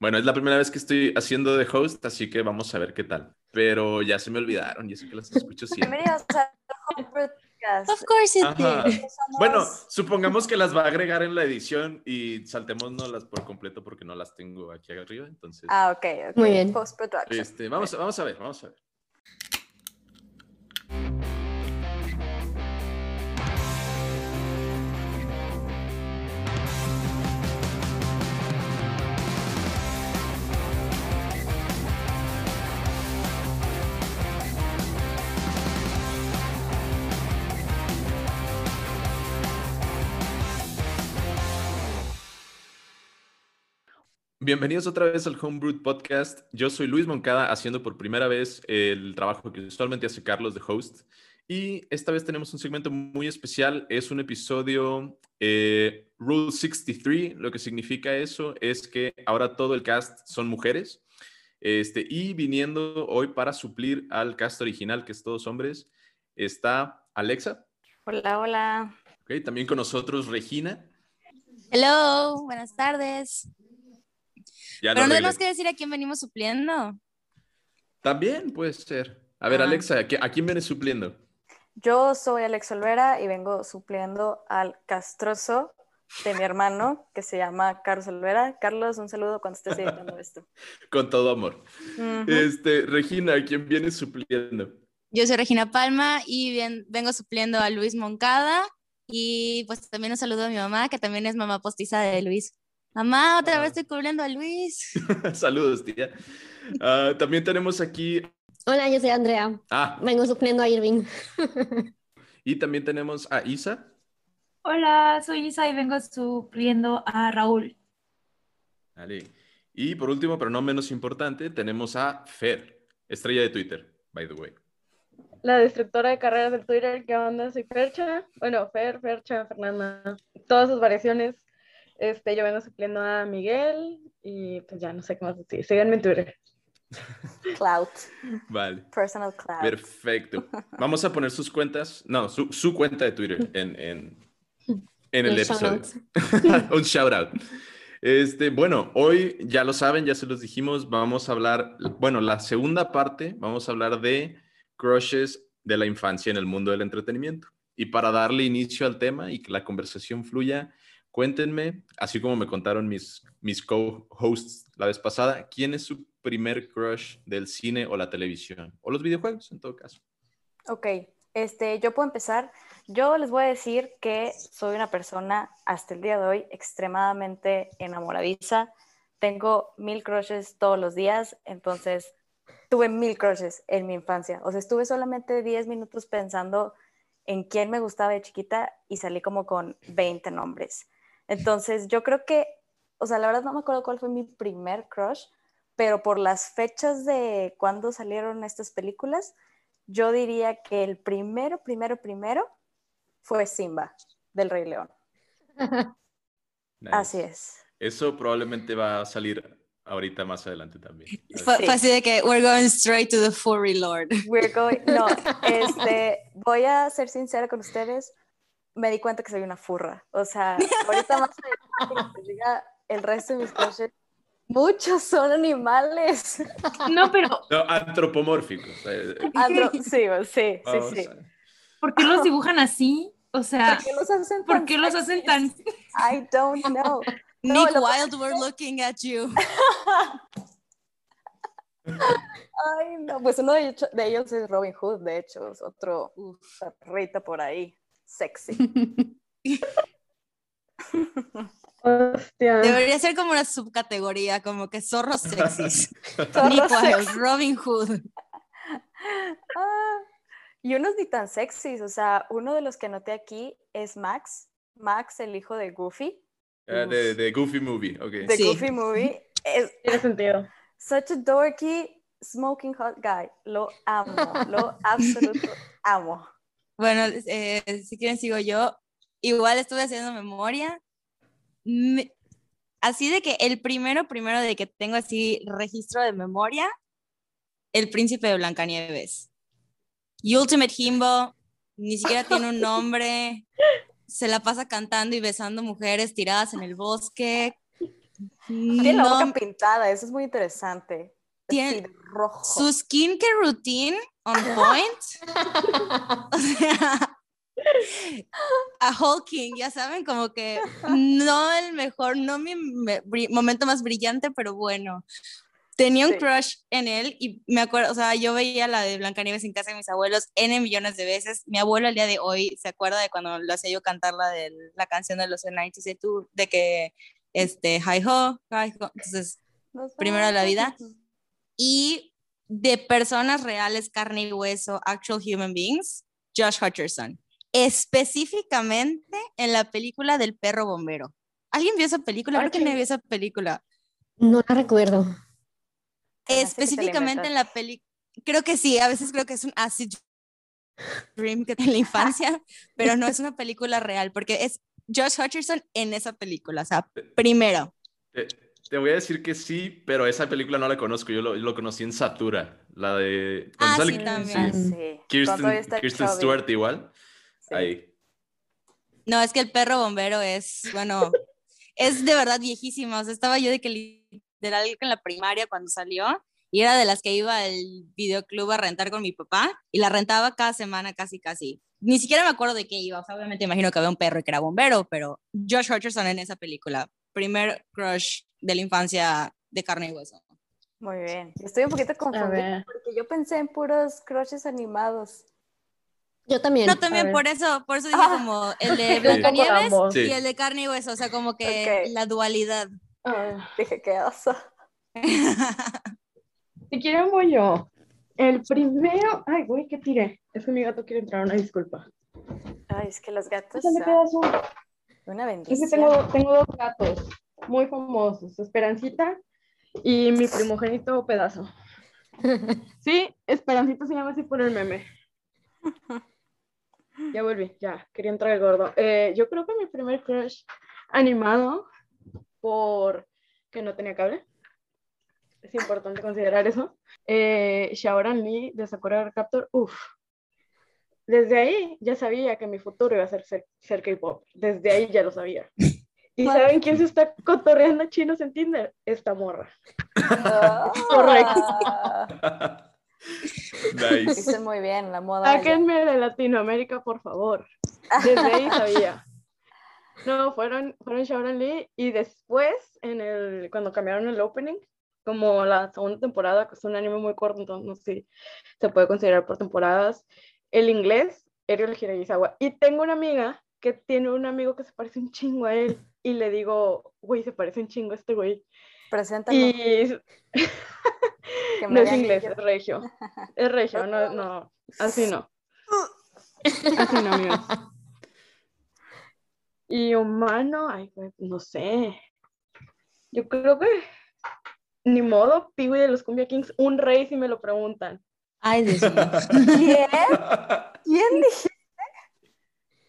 Bueno, es la primera vez que estoy haciendo de host, así que vamos a ver qué tal. Pero ya se me olvidaron y eso que las escucho siempre. Bienvenidos a Homebrew Podcast. Of course it did. Bueno, supongamos que las va a agregar en la edición y saltémonos por completo porque no las tengo aquí arriba. Entonces, Ah, ok, ok. Muy bien. Post-production. este, vamos, vamos a ver, vamos a ver. Bienvenidos otra vez al Homebrew Podcast. Yo soy Luis Moncada haciendo por primera vez el trabajo que usualmente hace Carlos de host. Y esta vez tenemos un segmento muy especial. Es un episodio eh, Rule 63. Lo que significa eso es que ahora todo el cast son mujeres. Este, y viniendo hoy para suplir al cast original, que es todos hombres, está Alexa. Hola, hola. ¿ok? También con nosotros Regina. Hello, buenas tardes. Ya Pero no tenemos que decir a quién venimos supliendo. También puede ser. A ver, Ah. Alexa, ¿a qui- ¿a quién vienes supliendo? Yo soy Alex Olvera y vengo supliendo al castroso de mi hermano que se llama Carlos Olvera. Carlos, un saludo cuando estés editando esto. Con todo amor. Este, Regina, ¿a quién vienes supliendo? Yo soy Regina Palma y bien- vengo supliendo a Luis Moncada. Y pues también un saludo a mi mamá, que también es mamá postiza de Luis. Mamá, otra Ah. vez estoy cubriendo a Luis. Saludos, tía. Ah, también tenemos aquí. Hola, yo soy Andrea. Ah, Vengo supliendo a Irving. y también tenemos a Isa. Hola, soy Isa y vengo supliendo a Raúl. Vale. Y por último, pero no menos importante, tenemos a Fer, estrella de Twitter, by the way. La destructora de carreras del Twitter, ¿qué onda? Soy Fercha. Bueno, Fer, Fercha, Fernanda, todas sus variaciones. Este, yo vengo supliendo a Miguel y pues ya no sé qué más decir. Síganme en Twitter. Cloud. Vale. Personal cloud. Perfecto. Vamos a poner sus cuentas, no, su, su cuenta de Twitter en, en, en el shout episodio. outs. Un shout out. Este, bueno, hoy ya lo saben, ya se los dijimos, vamos a hablar, bueno, la segunda parte, vamos a hablar de crushes de la infancia en el mundo del entretenimiento. Y para darle inicio al tema y que la conversación fluya, cuéntenme, así como me contaron mis, mis co-hosts la vez pasada, ¿quién es su primer crush del cine o la televisión? O los videojuegos, en todo caso. Ok, este, yo puedo empezar. Yo les voy a decir que soy una persona hasta el día de hoy extremadamente enamoradiza. Tengo mil crushes todos los días, entonces tuve mil crushes en mi infancia. O sea, estuve solamente 10 minutos pensando en quién me gustaba de chiquita y salí como con 20 nombres. Entonces, yo creo que, o sea, la verdad no me acuerdo cuál fue mi primer crush, pero por las fechas de cuando salieron estas películas, yo diría que el primero, primero, primero fue Simba del Rey León. Nice. Así es. Eso probablemente va a salir ahorita más adelante también. Fue, Sí. fue así de que we're going straight to the furry lord. We're going- no, este, voy a ser sincera con ustedes. Me di cuenta que soy una furra. O sea, ahorita más que diga el resto de mis crushes, muchos son animales. No, pero No, antropomórficos. eh, Andro- sí, sí, sí, sí. ¿por qué los dibujan así? O sea, ¿Por qué los hacen ¿por tan qué los hacen tan... I don't know. No, Nick lo- Wilde, we're looking at you. Ay, no, pues uno de, hecho- de ellos es Robin Hood, de hecho, es otro perrito por ahí, sexy. Hostia. Debería ser como una subcategoría, como que zorros sexys. Zorros sexy. Robin Hood. Ah, y unos ni tan sexys, o sea, uno de los que anoté aquí es Max, Max, el hijo de Goofy, eh, de, de Goofy Movie, ok. de Sí. Goofy Movie, es Tiene sentido. such a dorky, smoking hot guy, lo amo, lo absoluto amo. Bueno, eh, si quieren sigo yo. Igual estuve haciendo memoria. Me- así de que el primero, primero de que tengo así registro de memoria, el príncipe de Blancanieves. Ultimate Himbo, ni siquiera tiene un nombre, se la pasa cantando y besando mujeres tiradas en el bosque. Tiene la no, boca pintada, eso es muy interesante. Tiene- de rojo. su skincare routine on point. O sea, a Hawking, ya saben, como que no el mejor, no mi me- momento más brillante, pero bueno. Tenía un Sí. crush en él y me acuerdo, o sea, yo veía la de Blancanieves en casa de mis abuelos N millones de veces. Mi abuelo al día de hoy se acuerda de cuando lo hacía yo cantar la de la canción de los 92 de que este hi ho, hi ho. Entonces, primero la vida. Y de personas reales, carne y hueso, actual human beings, Josh Hutcherson. Específicamente en la película del perro bombero. ¿Alguien vio esa película? Creo que Ok. nadie vio esa película. No la recuerdo. La Específicamente en la película. Creo que sí, a veces creo que es un acid dream que tiene la infancia, pero no es una película real, porque es Josh Hutcherson en esa película. O sea, primero. Te, te voy a decir que sí, pero esa película no la conozco. Yo lo, yo lo conocí en Satura, la de... Ah, sí, también. sí. Todavía Kirsten, Kirsten. Stewart igual. Sí. Ahí. No, es que el perro bombero es, bueno, es de verdad viejísimo. O sea, estaba yo de que literal en la primaria cuando salió y era de las que iba al videoclub a rentar con mi papá y la rentaba cada semana casi casi. Ni siquiera me acuerdo de qué iba. O sea, obviamente imagino que había un perro y que era bombero, pero Josh Hutcherson en esa película, primer crush de la infancia de carne y hueso. Muy bien. Estoy un poquito confundida porque yo pensé en puros crushes animados. Yo también. No, también por eso, por eso dije Ah. como el de Blancanieves. Sí. y el de carne y hueso, o sea, como que la dualidad. Ah, Dije, qué oso. si quieren voy yo. El primero, ay, güey, ¿qué tiré? Es que mi gato quiere entrar, una disculpa. Ay, es que los gatos Échale son pedazo. una Es bendición. que tengo, tengo dos gatos muy famosos, Esperancita y mi primogénito Pedazo. Sí, Esperancita se llama así por el meme. Ya volví, ya, quería entrar el gordo. Eh, yo creo que mi primer crush animado por que no tenía cable. Es importante considerar eso. Eh, Shaoran Lee de Sakura Captor, uff. Desde ahí ya sabía que mi futuro iba a ser ser, ser K-pop. Desde ahí ya lo sabía. ¿Y saben quién se está cotorreando chinos en Tinder? Esta morra. Correcto. Ah, nice. Hice muy bien la moda. Sáquenme de Latinoamérica, por favor. Desde ahí sabía. No, fueron, fueron Shaoran Lee y después, en el, cuando cambiaron el opening, como la segunda temporada, que es un anime muy corto, entonces no sé si se puede considerar por temporadas, el inglés, Ariel Hiragisawa. Y tengo una amiga que tiene un amigo que se parece un chingo a él y le digo, güey, se parece un chingo a este güey. Preséntalo. Y no es inglés, es regio. Es regio, no, no, así no. Así no, amigos. Y humano, ay, güey, no sé. Yo creo que ni modo, Piwi de los Cumbia Kings, un rey si me lo preguntan. Ay, Dios mío. ¿Quién? ¿Quién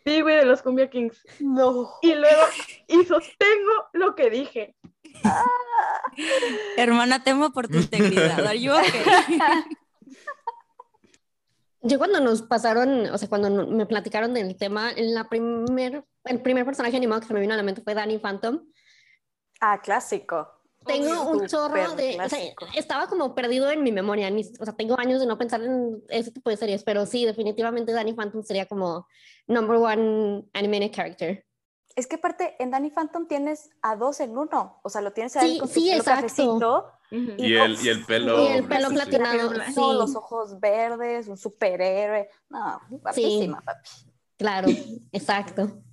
dije? Piwi de los Cumbia Kings. No. Y luego, y sostengo lo que dije. Hermana, temo por tu integridad. Are you okay? Yo cuando nos pasaron, o sea, cuando me platicaron del tema, en la primer, el primer personaje animado que se me vino a la mente fue Danny Phantom. Ah, clásico. Tengo un chorro de, o sea, estaba como perdido en mi memoria, ni- o sea, tengo años de no pensar en ese tipo de series, pero sí, definitivamente Danny Phantom sería como number one animated character. Es que aparte, en Danny Phantom tienes a dos en uno. O sea, lo tienes a él Sí, con su sí, pelo exacto. cafecito, Ujú. Y el, y el pelo. Y el pelo sí, sí. platinado, los ojos verdes, un superhéroe. No, guapísima, papi. claro, exacto.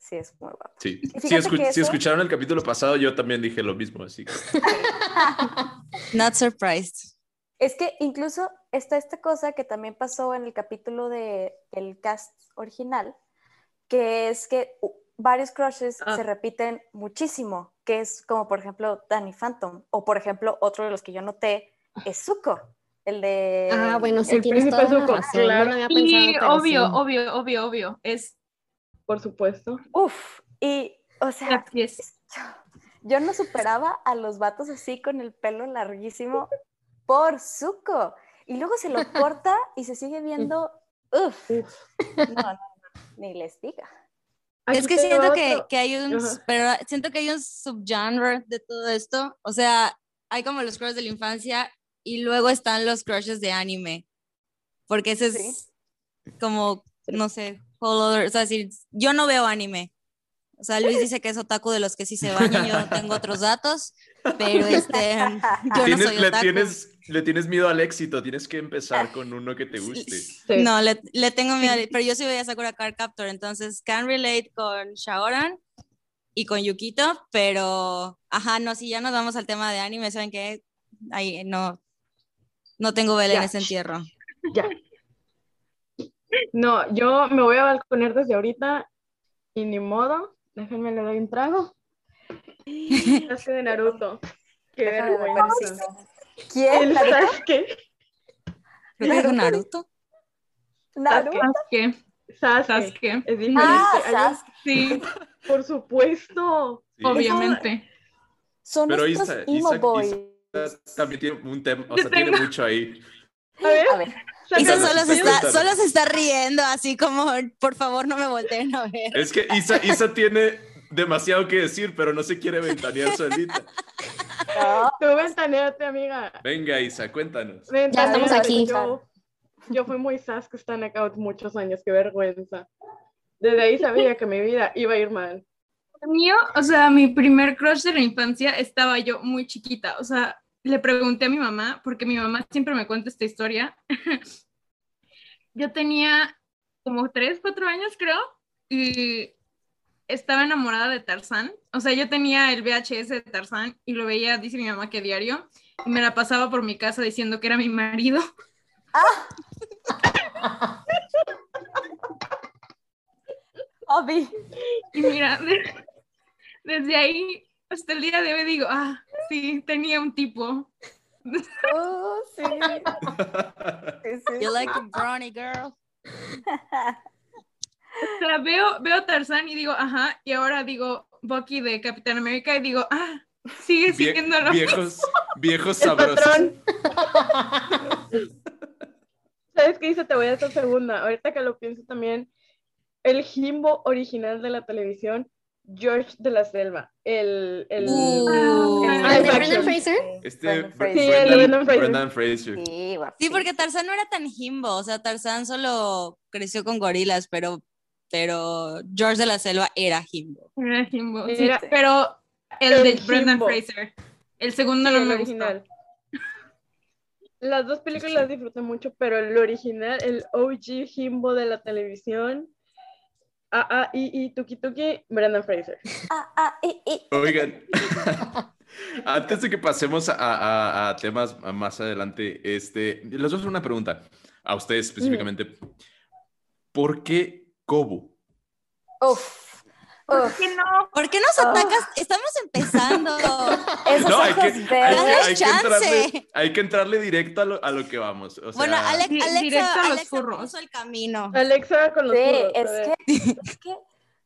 Sí, es muy guapo. Sí. Si, escu- si escucharon el capítulo pasado, yo también dije lo mismo, así que Not surprised. Es que incluso está esta cosa que también pasó en el capítulo de, del cast original, que es que varios crushes Ah. se repiten muchísimo, que es como por ejemplo Danny Phantom, o por ejemplo otro de los que yo noté es Zuko, el de... Ah, bueno, sí, El tienes toda la Zuko, razón, claro. no lo había Sí, pensado, pero obvio, sí. obvio, obvio, obvio, obvio. Es Por supuesto. Uf, y o sea, yo no superaba a los vatos así con el pelo larguísimo por Zuko. Y luego se lo corta y se sigue viendo, uf, no, no, no, ni les diga. Es que siento que, que hay un, pero siento que hay un subgenre de todo esto. O sea, hay como los crushes de la infancia y luego están los crushes de anime. Porque ese Sí. es como, no sé, whole other- o sea, si yo no veo anime. O sea, Luis dice que es otaku de los que sí se bañan, yo tengo otros datos, pero este, yo no soy le, otaku. tienes, le tienes miedo al éxito, tienes que empezar con uno que te guste. Sí. No, le, le tengo miedo, pero yo sí voy a Sakura Card Captor, entonces can relate con Shaoran y con Yukito, pero, ajá, no, si ya nos vamos al tema de anime, ¿saben qué? Ahí no, no tengo vela en ese entierro. Ya. No, yo me voy a balconear desde ahorita y ni modo. Déjenme le doy un trago. Sasuke de Naruto. Qué vergüenza. ¿Quién? Sasuke. Naruto. ¿Naruto? ¿Qué? Sasuke. Sasuke. Es diferente. Ah, Sasuke. Sí, Por supuesto. Sí. obviamente. Son Pero estos Isa- emo Isa- boys. Isa También tiene un tema, o sea, tiene mucho ahí. A ver, A ver, Isa solo se, está, solo se está riendo, así como, por favor, no me volteen a ver. Es que Isa, Isa tiene demasiado que decir, pero no se quiere ventanear solita. no, tú ventaneate, amiga. Venga, Isa, cuéntanos. Ventaneate. estamos aquí. Yo, yo fui muy Sasuke Stan Account muchos años. Qué vergüenza. Desde ahí sabía que mi vida iba a ir mal. Mío, o sea, mi primer crush de la infancia estaba yo muy chiquita. O sea, le pregunté a mi mamá, porque mi mamá siempre me cuenta esta historia. yo tenía como tres, cuatro años, creo, y estaba enamorada de Tarzán. O sea, yo tenía el VHS de Tarzán y lo veía, dice mi mamá, que diario. Y me la pasaba por mi casa diciendo que era mi marido. Obi. Y mira, de- desde ahí hasta el día de hoy digo, ah, sí, tenía un tipo. Oh, sí. Sí, sí. You like a brownie girl. O sea, veo, veo Tarzán y digo, ajá, y ahora digo Bucky de Capitán América y digo, ah, sigue Vie- siendo lo viejos, viejos El sabrosos. patrón. ¿Sabes qué hice? Te voy a esta segunda. Ahorita que lo pienso también, el Jimbo original de la televisión, George de la Selva. El. el Uh. el Ah, live ¿El de action. Brendan Fraser? Este, Brendan Br- Fraser. Sí, el de Brendan Fraser. Brendan Fraser. Sí, porque Tarzán no era tan himbo, o sea, Tarzán solo creció con gorilas, pero, pero George de la Selva era himbo. Era Jimbo, sí, Mira, pero el, el de Brendan Jimbo. Fraser. El segundo Sí, no el me original. Las dos películas las disfruté mucho, pero el original, el OG Jimbo de la televisión, A, A, I, I, Tuki Tuki, Brendan Fraser. Ah, ah, y, y. Oigan, antes de que pasemos a, a- a temas más adelante, este, les voy a hacer una pregunta a ustedes específicamente. ¿Por qué Kobu? Uf. ¿Por qué no? ¿Por qué nos Ah. atacas? Estamos empezando. Esos No, hay que, hay, hay entrarle, hay que entrarle directo a lo, a lo que vamos. O sea, bueno, Ale- Di- Alexa, directo a los Alexa furros. puso el camino. Alexa con los Sí, furros, es que, es que,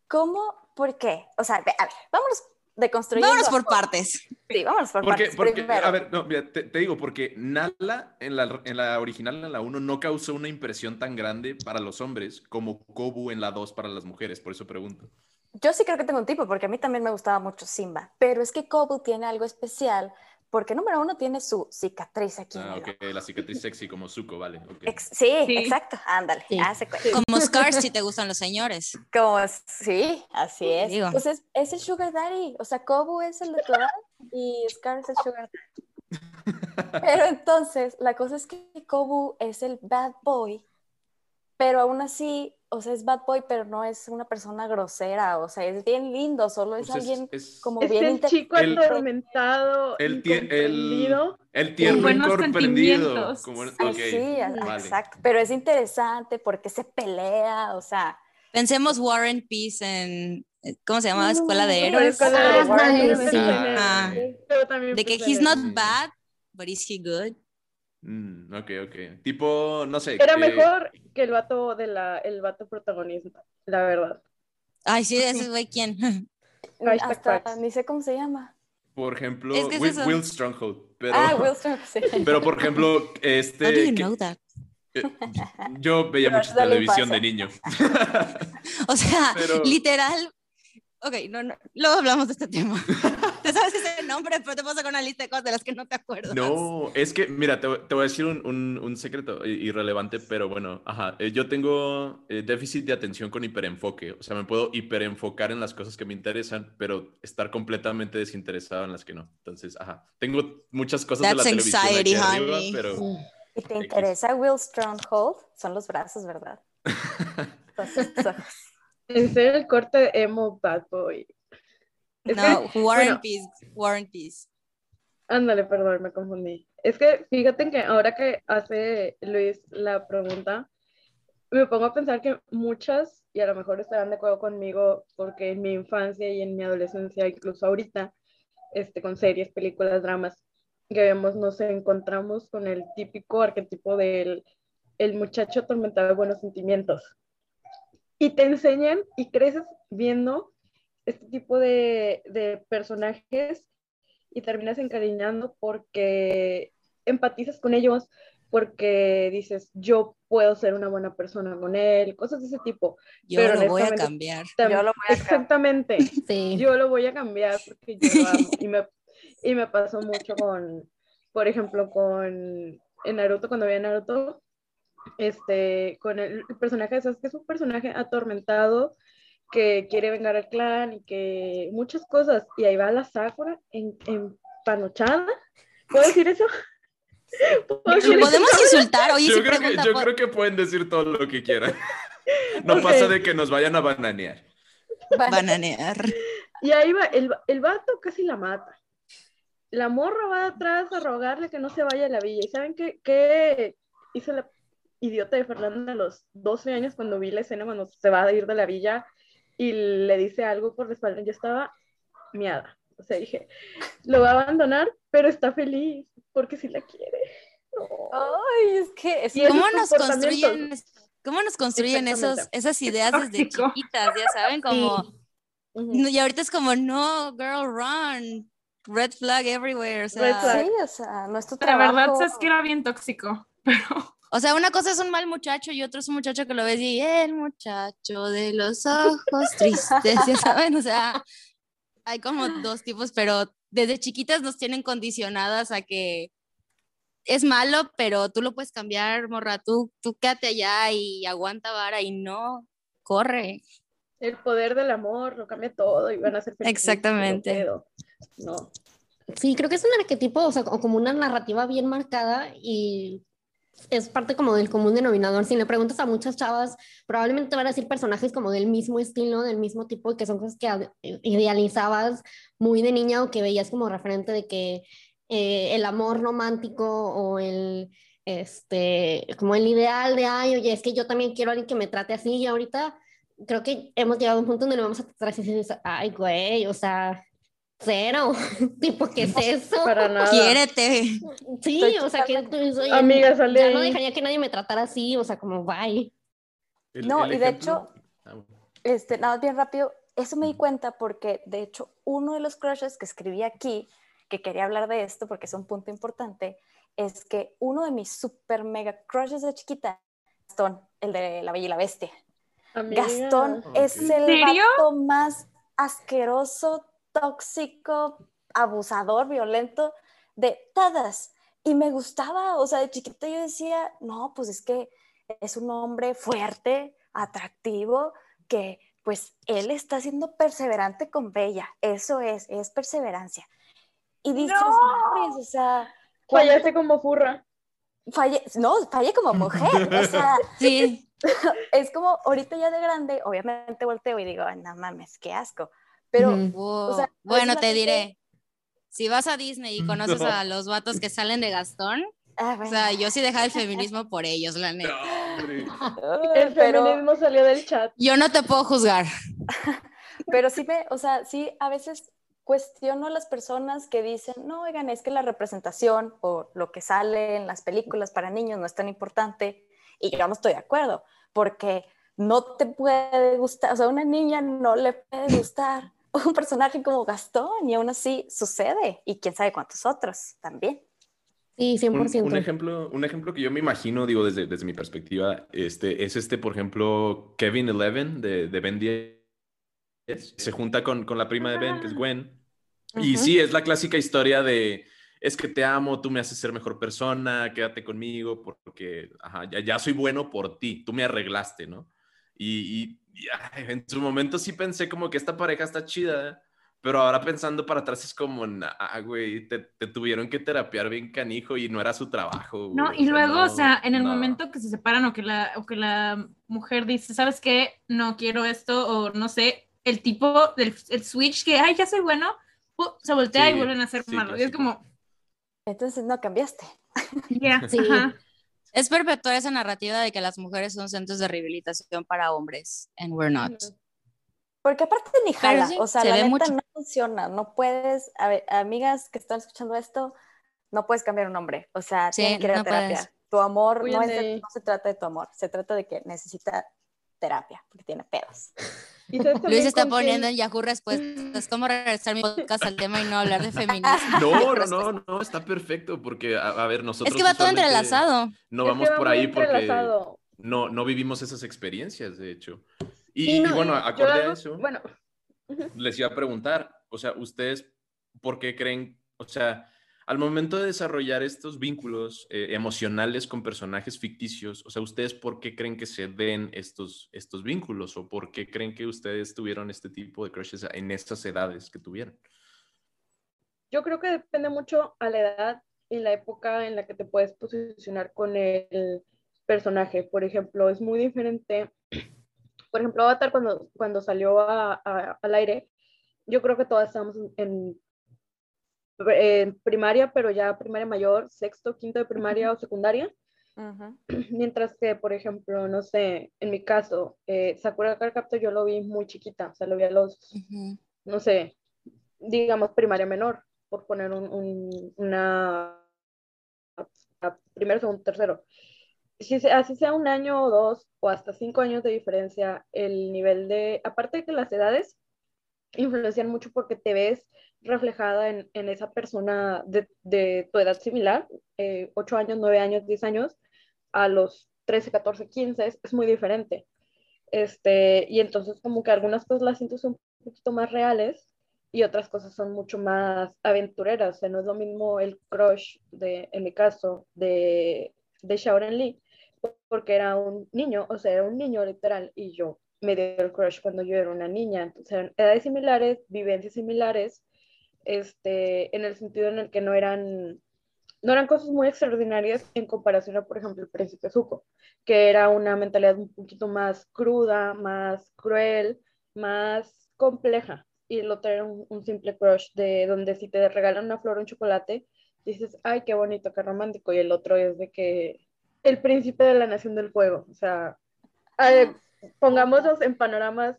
¿cómo? ¿Por qué? O sea, a ver, vámonos deconstruyendo. Vámonos por partes. Sí, vámonos por Porque, partes. porque Primero, a ver, no, mira, te, te digo, porque Nala en la, en la original, en la 1, no causó una impresión tan grande para los hombres como Kobu en la 2 para las mujeres, por eso pregunto. Yo sí creo que tengo un tipo, porque a mí también me gustaba mucho Simba, pero es que Kobu tiene algo especial, porque número uno tiene su cicatriz aquí en Ah, el ok, la cicatriz sexy como Zuko, vale. Ex- sí, Sí. exacto, ándale, Sí. hace cuenta. Como Scars si te gustan los señores. Como, sí, así es. Digo. Pues es, es el Sugar Daddy, o sea, Kobu es el natural y Scar es el Sugar Daddy. Pero entonces, la cosa es que Kobu es el bad boy, pero aún así, o sea, es bad boy, pero no es una persona grosera, o sea, es bien lindo, solo es Pues es- alguien es como Es bien el chico El- atormentado, el el- el tierno buenos incomprendido. Como, sí, vale. exacto, pero es interesante porque se pelea, o sea, Pensemos Warren Peace en, ¿cómo se llama? Escuela de Héroes. escuela de Ah, sí. Ah. De que he's not bad, but is he good? Mm, ok, ok. Tipo, no sé. Era eh, mejor que el vato de la, el vato protagonista, la verdad. Ay, sí, ese güey, ¿quién? Hashtag hasta ni sé cómo se llama. Por ejemplo, Es que Will. Will Stronghold. Pero, Ah, Will Smith, sí. pero por ejemplo, How do este. you que- know that? Eh, Yo veía mucha televisión de niño. O sea, Pero- literal. Ok, no, no, luego hablamos de este tema. Te sabes ese nombre, pero te pasa con una lista de cosas de las que no te acuerdas. No, es que, mira, te, te voy a decir un, un- un secreto irrelevante, pero bueno, ajá, eh, yo tengo eh, déficit de atención con hiperenfoque, o sea, me puedo hiperenfocar en las cosas que me interesan, pero estar completamente desinteresado en las que no. Entonces, ajá, tengo muchas cosas de la That's televisión anxiety, aquí arriba, honey. pero ¿Y te interesa Will Stronghold? Son los brazos, ¿verdad? Entonces, En serio, el corte de emo bad boy. Es No, que, War bueno, and Peace, War and Peace. Ándale, perdón, me confundí. Es que fíjate que ahora que hace Luis la pregunta, me pongo a pensar que muchas, y a lo mejor estarán de acuerdo conmigo, porque en mi infancia y en mi adolescencia, incluso ahorita, este, con series, películas, dramas que vemos, nos encontramos con el típico arquetipo del el muchacho atormentado de buenos sentimientos. Y te enseñan y creces viendo este tipo de, de personajes y terminas encariñando porque empatizas con ellos, porque dices, yo puedo ser una buena persona con él, cosas de ese tipo. Yo Pero lo voy a cambiar. Tam- Yo lo voy a cambiar. Exactamente, Sí. yo lo voy a cambiar porque yo lo amo. Y me, y me pasó mucho con, por ejemplo, con en Naruto, cuando vi a Naruto, este, con el, el personaje de Sasuke es un personaje atormentado que quiere vengar al clan y que muchas cosas. Y ahí va la Sakura en, empanochada. ¿Puedo decir eso? ¿Puedo decir eso? Podemos insultar, oye, yo, si creo que, yo creo que pueden decir todo lo que quieran. No pasa de que nos vayan a bananear. bananear. Y ahí va, el, el vato casi la mata. La morra va atrás a rogarle que no se vaya a la villa. ¿Y saben qué, qué hizo la idiota de Fernanda a los 12 años cuando vi la escena cuando se va a ir de la villa y le dice algo por la espalda? Yo estaba miada. O sea, dije, lo va a abandonar, pero está feliz porque sí la quiere. No. Ay, es que es ¿Cómo nos construyen, cómo nos construyen esos, esas ideas desde chiquitas? Ya saben, como, Ujú. no, y ahorita es como, no, girl, run, red flag everywhere, o sea, Red flag. Sí, o sea, no es tu La trabajo. verdad es que era bien tóxico, pero o sea, una cosa es un mal muchacho y otro es un muchacho que lo ves y el muchacho de los ojos tristes, ya saben, o sea, hay como dos tipos, pero desde chiquitas nos tienen condicionadas a que es malo, pero tú lo puedes cambiar, morra, tú, tú quédate allá y aguanta vara y no, corre. El poder del amor lo cambia todo y van a ser felices. Exactamente. No. Sí, creo que es un arquetipo, o sea, como una narrativa bien marcada y es parte como del común denominador. Si le preguntas a muchas chavas, probablemente te van a decir personajes como del mismo estilo, del mismo tipo, que son cosas que idealizabas muy de niña o que veías como referente de que eh, el amor romántico o el, este, como el ideal de, ay, oye, es que yo también quiero a alguien que me trate así y ahorita creo que hemos llegado a un punto donde le vamos a tratar dices, ay, güey, o sea, cero, tipo, ¿qué es eso? Para nada. Quiérete. Sí, Estoy o sea, que oye, Amiga, sale ya no dejaría que nadie me tratara así, o sea, como bye. El- No, el y de ejemplo- Ah, Este, nada más bien rápido, eso me di cuenta porque de hecho uno de los crushes que escribí aquí, que quería hablar de esto porque es un punto importante, es que uno de mis super mega crushes de chiquita, Gastón, el de La Bella y la Bestia. Amiga. Gastón es ¿En el vato más asqueroso, tóxico, abusador, violento de todas. Y me gustaba, o sea, de chiquita yo decía, no, pues es que es un hombre fuerte, atractivo, que pues él está siendo perseverante con Bella. Eso es, es perseverancia. Y dices, "Madres", o sea, Fallaste como furra. falle, no, fallé como mujer, o sea, Sí, es como ahorita ya de grande, obviamente volteo y digo, "Ay, no mames, qué asco. Pero sea, bueno, te gente- diré, si vas a Disney y conoces No. a los vatos que salen de Gastón, ah, o sea, yo sí dejaba el feminismo por ellos, la neta. No, ay, El pero, feminismo salió del chat. Yo no te puedo juzgar. pero sí me, o sea, sí a veces cuestiono a las personas que dicen, no, oigan, es que la representación o lo que sale en las películas para niños no es tan importante. Y yo no estoy de acuerdo, porque no te puede gustar, o sea, a una niña no le puede gustar un personaje como Gastón y aún así sucede. Y quién sabe cuántos otros también. Sí, 100%. Un, un ejemplo, un ejemplo que yo me imagino, digo, desde, desde mi perspectiva, este, es este, por ejemplo, Kevin Eleven de, de Ben 10. Se junta con, con la prima de Ben, que es Gwen. Y Ujú. sí, es la clásica historia de, es que te amo, tú me haces ser mejor persona, quédate conmigo, porque ajá, ya, ya soy bueno por ti, tú me arreglaste, ¿no? Y, y- y, ay, en su momento sí pensé como que esta pareja está chida, pero ahora pensando para atrás es como, ah, güey, te, te tuvieron que terapiar bien canijo y no era su trabajo. No, güey, y luego, no, o sea, en el no. momento que se separan o que la, o que la mujer dice, ¿sabes qué? No quiero esto, o no sé, el tipo del el switch que, ay, ya soy bueno, ¡pum! se voltea Sí, y vuelven a ser sí, malos. Y es como, Entonces no cambiaste. ya, Sí. ajá. Es perpetuar esa narrativa de que las mujeres son centros de rehabilitación para hombres, and we're not. Porque aparte ni jala, sí, o sea, se la neta no funciona, no puedes, a ver, amigas que están escuchando esto, no puedes cambiar un hombre, o sea, Sí, tienen que ir a no terapia. puedes. Tu amor no, es de no se trata de tu amor, se trata de que necesita terapia, porque tiene pedos. ¿Y sabes Luis está poniendo en Yahoo respuestas. ¿Cómo regresar mi podcast al tema y no hablar de feminismo? No, no, no, no, está perfecto, porque, a, a ver, nosotros. Es que va todo entrelazado. No Es que vamos va por ahí porque no, no vivimos esas experiencias, de hecho. Y, Sí, y no, bueno, yo acorde a eso, Bueno, les iba a preguntar, o sea, ¿ustedes por qué creen, o sea, al momento de desarrollar estos vínculos eh, emocionales con personajes ficticios, o sea, ¿ustedes por qué creen que se den estos, estos vínculos o por qué creen que ustedes tuvieron este tipo de crushes en estas edades que tuvieron? yo creo que depende mucho a la edad y la época en la que te puedes posicionar con el personaje. Por ejemplo, es muy diferente. Por ejemplo, Avatar cuando, cuando salió a- a- al aire, yo creo que todas estábamos en, primaria, pero ya primaria mayor, sexto, quinto de primaria o secundaria. Mientras que, por ejemplo, no sé, en mi caso, eh, Sakura Card Captor yo lo vi muy chiquita, o sea, lo vi a los, no sé, digamos primaria menor, por poner un, un- una primero, segundo, tercero. Si se- así sea un año o dos o hasta cinco años de diferencia, el nivel de, aparte de que las edades influencian mucho porque te ves reflejada en, en esa persona de, de tu edad similar, eh, 8 años, 9 años, 10 años, a los 13, 14, 15, es, es muy diferente. Este, y entonces como que algunas cosas las siento un poquito más reales y otras cosas son mucho más aventureras. O sea, no es lo mismo el crush, de, en mi caso, de, de Shaoran Lee, porque era un niño, o sea, era un niño literal, y yo me dio el crush cuando yo era una niña. Entonces eran edades similares, vivencias similares, este, en el sentido en el que no eran, no eran cosas muy extraordinarias en comparación a, por ejemplo, el príncipe Zuko, que era una mentalidad un poquito más cruda, más cruel, más compleja. Y el otro era un, un simple crush de donde si te regalan una flor o un chocolate, dices, ay, qué bonito, qué romántico. Y el otro es de que el príncipe de la nación del fuego. O sea, pongámoslos en panoramas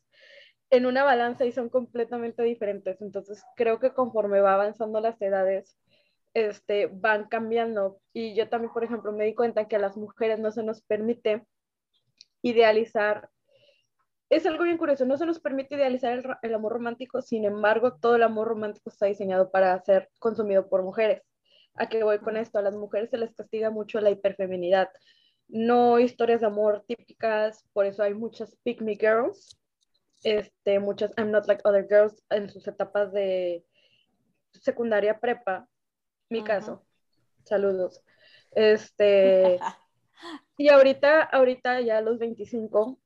en una balanza y son completamente diferentes. Entonces, creo que conforme va avanzando las edades, este, van cambiando. Y yo también, por ejemplo, me di cuenta que a las mujeres no se nos permite idealizar. Es algo bien curioso, no se nos permite idealizar el, el amor romántico, sin embargo, todo el amor romántico está diseñado para ser consumido por mujeres. ¿A qué voy con esto? A las mujeres se les castiga mucho la hiperfeminidad. No historias de amor típicas, por eso hay muchas pick me girls, este, muchas I'm not like other girls en sus etapas de secundaria prepa, mi caso. Saludos. Este, y ahorita, ahorita ya a los 25,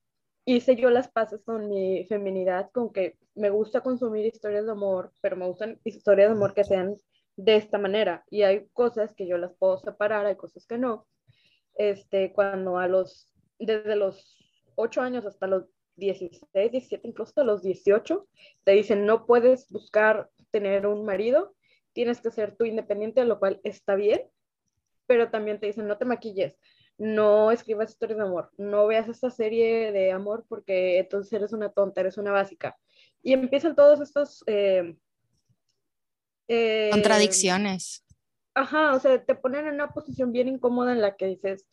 hice yo las paces con mi feminidad, con que me gusta consumir historias de amor, pero me gustan historias de amor que sean de esta manera. Y hay cosas que yo las puedo separar, hay cosas que no. Este, cuando a los, desde los 8 años hasta los 16, 17, incluso hasta los 18, te dicen no puedes buscar tener un marido, tienes que ser tú independiente, lo cual está bien, pero también te dicen no te maquilles, no escribas historias de amor, no veas esta serie de amor porque entonces eres una tonta, eres una básica. Y empiezan todos estos... Eh, eh, Contradicciones. Ajá, o sea, te ponen en una posición bien incómoda en la que dices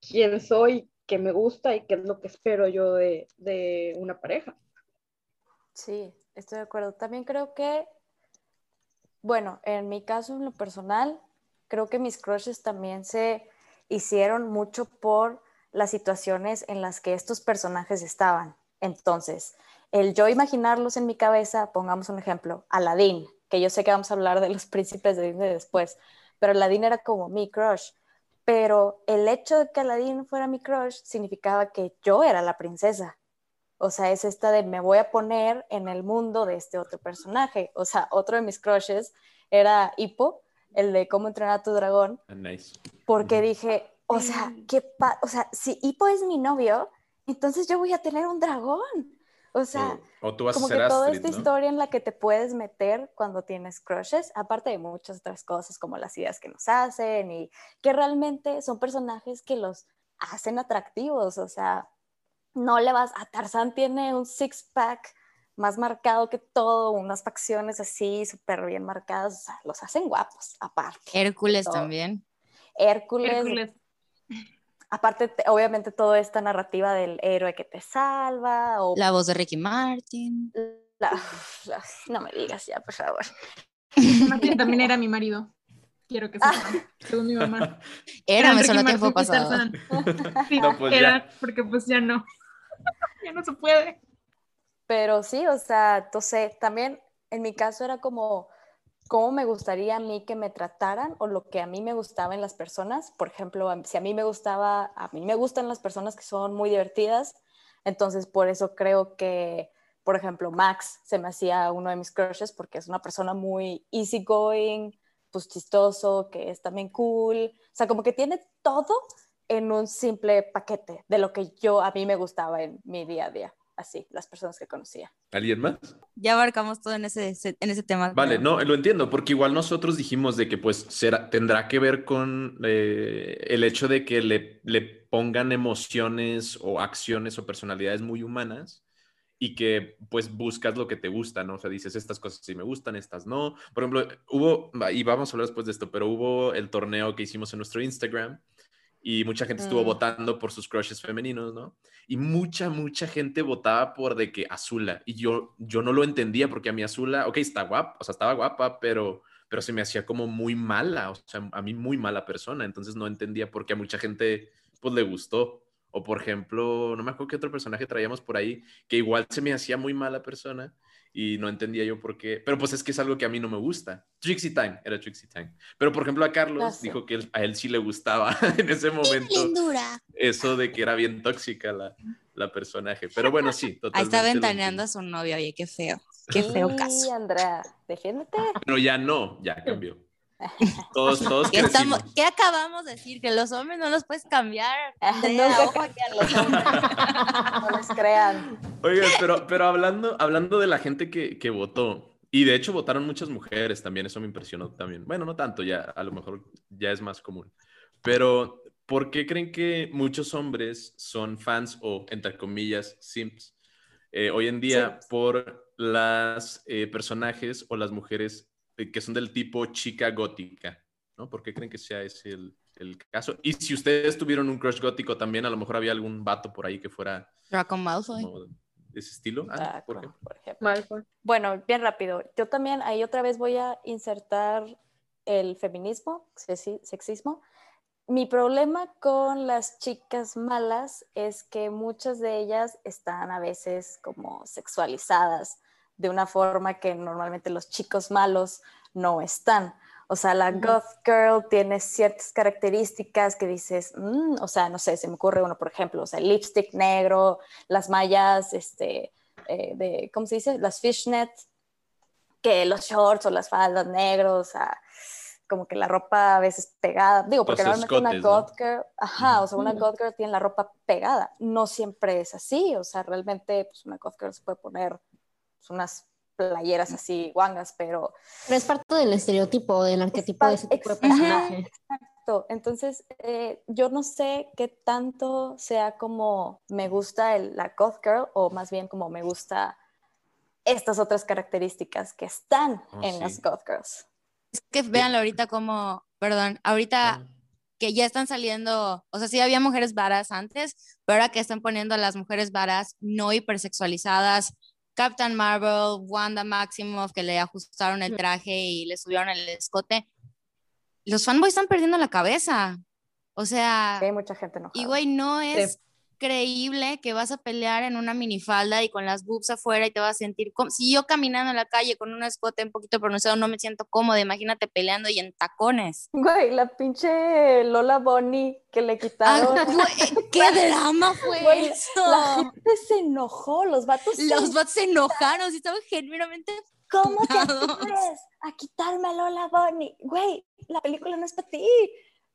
quién soy, qué me gusta y qué es lo que espero yo de, de una pareja. Sí, estoy de acuerdo. También creo que, bueno, en mi caso, en lo personal, creo que mis crushes también se hicieron mucho por las situaciones en las que estos personajes estaban. Entonces, el yo imaginarlos en mi cabeza, pongamos un ejemplo, Aladdin, que yo sé que vamos a hablar de los príncipes de Disney después, pero Aladdin era como mi crush. Pero el hecho de que Aladdin fuera mi crush significaba que yo era la princesa. O sea, es esta de me voy a poner en el mundo de este otro personaje. O sea, otro de mis crushes era Hippo, el de cómo entrenar a tu dragón. Ah, nice. Porque dije, o sea, qué o sea, si Hippo es mi novio, entonces yo voy a tener un dragón. O sea, o, tú vas como a ser que toda Astrid, esta ¿no? historia en la que te puedes meter cuando tienes crushes, aparte de muchas otras cosas como las ideas que nos hacen y que realmente son personajes que los hacen atractivos. O sea, no le vas a Tarzán tiene un six pack más marcado que todo, unas facciones así súper bien marcadas, o sea, los hacen guapos, aparte. Hércules Todo. también. Hércules, Hércules. Aparte, te- obviamente, toda esta narrativa del héroe que te salva, o La voz de Ricky Martin. la- la- no me digas ya, por favor. Martin también era mi marido. Quiero que sepan, según mi mamá. Era, me sonó tiempo pasado. Sí, No, pues ya. era, porque pues ya no. ya no se puede. Pero sí, o sea, entonces también en mi caso era como cómo me gustaría a mí que me trataran o lo que a mí me gustaba en las personas. Por ejemplo, si a mí me gustaba, a mí me gustan las personas que son muy divertidas, entonces por eso creo que, por ejemplo, Max se me hacía uno de mis crushes porque es una persona muy easygoing, pues chistoso, que es también cool, o sea, como que tiene todo en un simple paquete de lo que yo a mí me gustaba en mi día a día, así, las personas que conocía. ¿Alguien más? Ya abarcamos todo en ese, en ese tema. Vale, no, lo entiendo, porque igual nosotros dijimos de que pues será, tendrá que ver con eh, el hecho de que le, le pongan emociones o acciones o personalidades muy humanas y que pues buscas lo que te gusta, ¿no? O sea, dices, estas cosas sí me gustan, estas no. Por ejemplo, hubo, y vamos a hablar después de esto, pero hubo el torneo que hicimos en nuestro Instagram y mucha gente estuvo Mm. votando por sus crushes femeninos, ¿no? Y mucha, mucha gente votaba por de que Azula. Y yo, yo no lo entendía porque a mí Azula, ok, está guapa, o sea, estaba guapa, pero, pero se me hacía como muy mala, o sea, a mí muy mala persona. Entonces no entendía por qué a mucha gente, pues, le gustó. O, por ejemplo, no me acuerdo qué otro personaje traíamos por ahí, que igual se me hacía muy mala persona y no entendía yo por qué. Pero pues es que es algo que a mí no me gusta. Trixie Time, era Trixie Time. Pero, por ejemplo, a Carlos dijo que él- a él sí le gustaba en ese momento Lindura. eso de que era bien tóxica la, la personaje. Pero bueno, sí, Ahí totalmente. está lo ventaneando a su novio, oye, qué feo. Qué feo Sí, caso. Andrea, defiéndete. Pero ya no, ya cambió. Todos, todos ¿Qué, estamos, ¿Qué acabamos de decir? Que los hombres no los puedes cambiar. Andrea, Nunca ojo. cambian los hombres. No les crean. Oigan, pero, pero hablando, hablando de la gente que, que votó, y de hecho votaron muchas mujeres también, eso me impresionó también. Bueno, no tanto, ya a lo mejor ya es más común. Pero, ¿por qué creen que muchos hombres son fans o, entre comillas, simps eh, hoy en día Simps. por las eh, personajes o las mujeres que son del tipo chica gótica? ¿no? ¿Por qué creen que sea ese el, el caso? Y si ustedes tuvieron un crush gótico también, a lo mejor había algún vato por ahí que fuera Draco Malfoy. como de ese estilo. Ah, Ah, ¿por como, qué? por ejemplo. Malfoy. Bueno, bien rápido. Yo también ahí otra vez voy a insertar el feminismo, sexi- sexismo. Mi problema con las chicas malas es que muchas de ellas están a veces como sexualizadas de una forma que normalmente los chicos malos no están. O sea, la goth girl tiene ciertas características que dices, "Mm", o sea, no sé, se me ocurre uno, por ejemplo, o sea, el lipstick negro, las mallas, este, eh, de, ¿cómo se dice? Las fishnet, que los shorts o las faldas negros, o sea, como que la ropa a veces pegada. Digo, porque Los normalmente una escotes, ¿no? goth girl, ajá, o sea, una goth girl tiene la ropa pegada. No siempre es así, o sea, realmente pues, una goth girl se puede poner unas playeras así guangas, pero Pero es parte del estereotipo, del arquetipo de ese tipo de personaje. Exacto. Entonces, eh, yo no sé qué tanto sea como me gusta el- la goth girl o más bien como me gusta estas otras características que están Oh, en sí. las goth girls. Es que véanlo ahorita como, perdón, ahorita Ah, que ya están saliendo, o sea, sí había mujeres varas antes, pero ahora que están poniendo a las mujeres varas no hipersexualizadas, Captain Marvel, Wanda Maximoff, que le ajustaron el traje y le subieron el escote, los fanboys están perdiendo la cabeza. O sea, Hay mucha gente enojada. y güey, no es creíble que vas a pelear en una minifalda y con las boobs afuera y te vas a sentir como si yo caminando en la calle con un escote un poquito pronunciado no me siento cómoda, imagínate peleando y en tacones. Güey, la pinche Lola Bonnie que le Ah, quitaron. güey, ¿Qué drama fue Güey, eso? La gente se enojó, los vatos se Los bots se enojaron, sí estaban genuinamente ¿Cómo te atreves a quitarme a Lola Bonnie? Güey, la película no es para ti.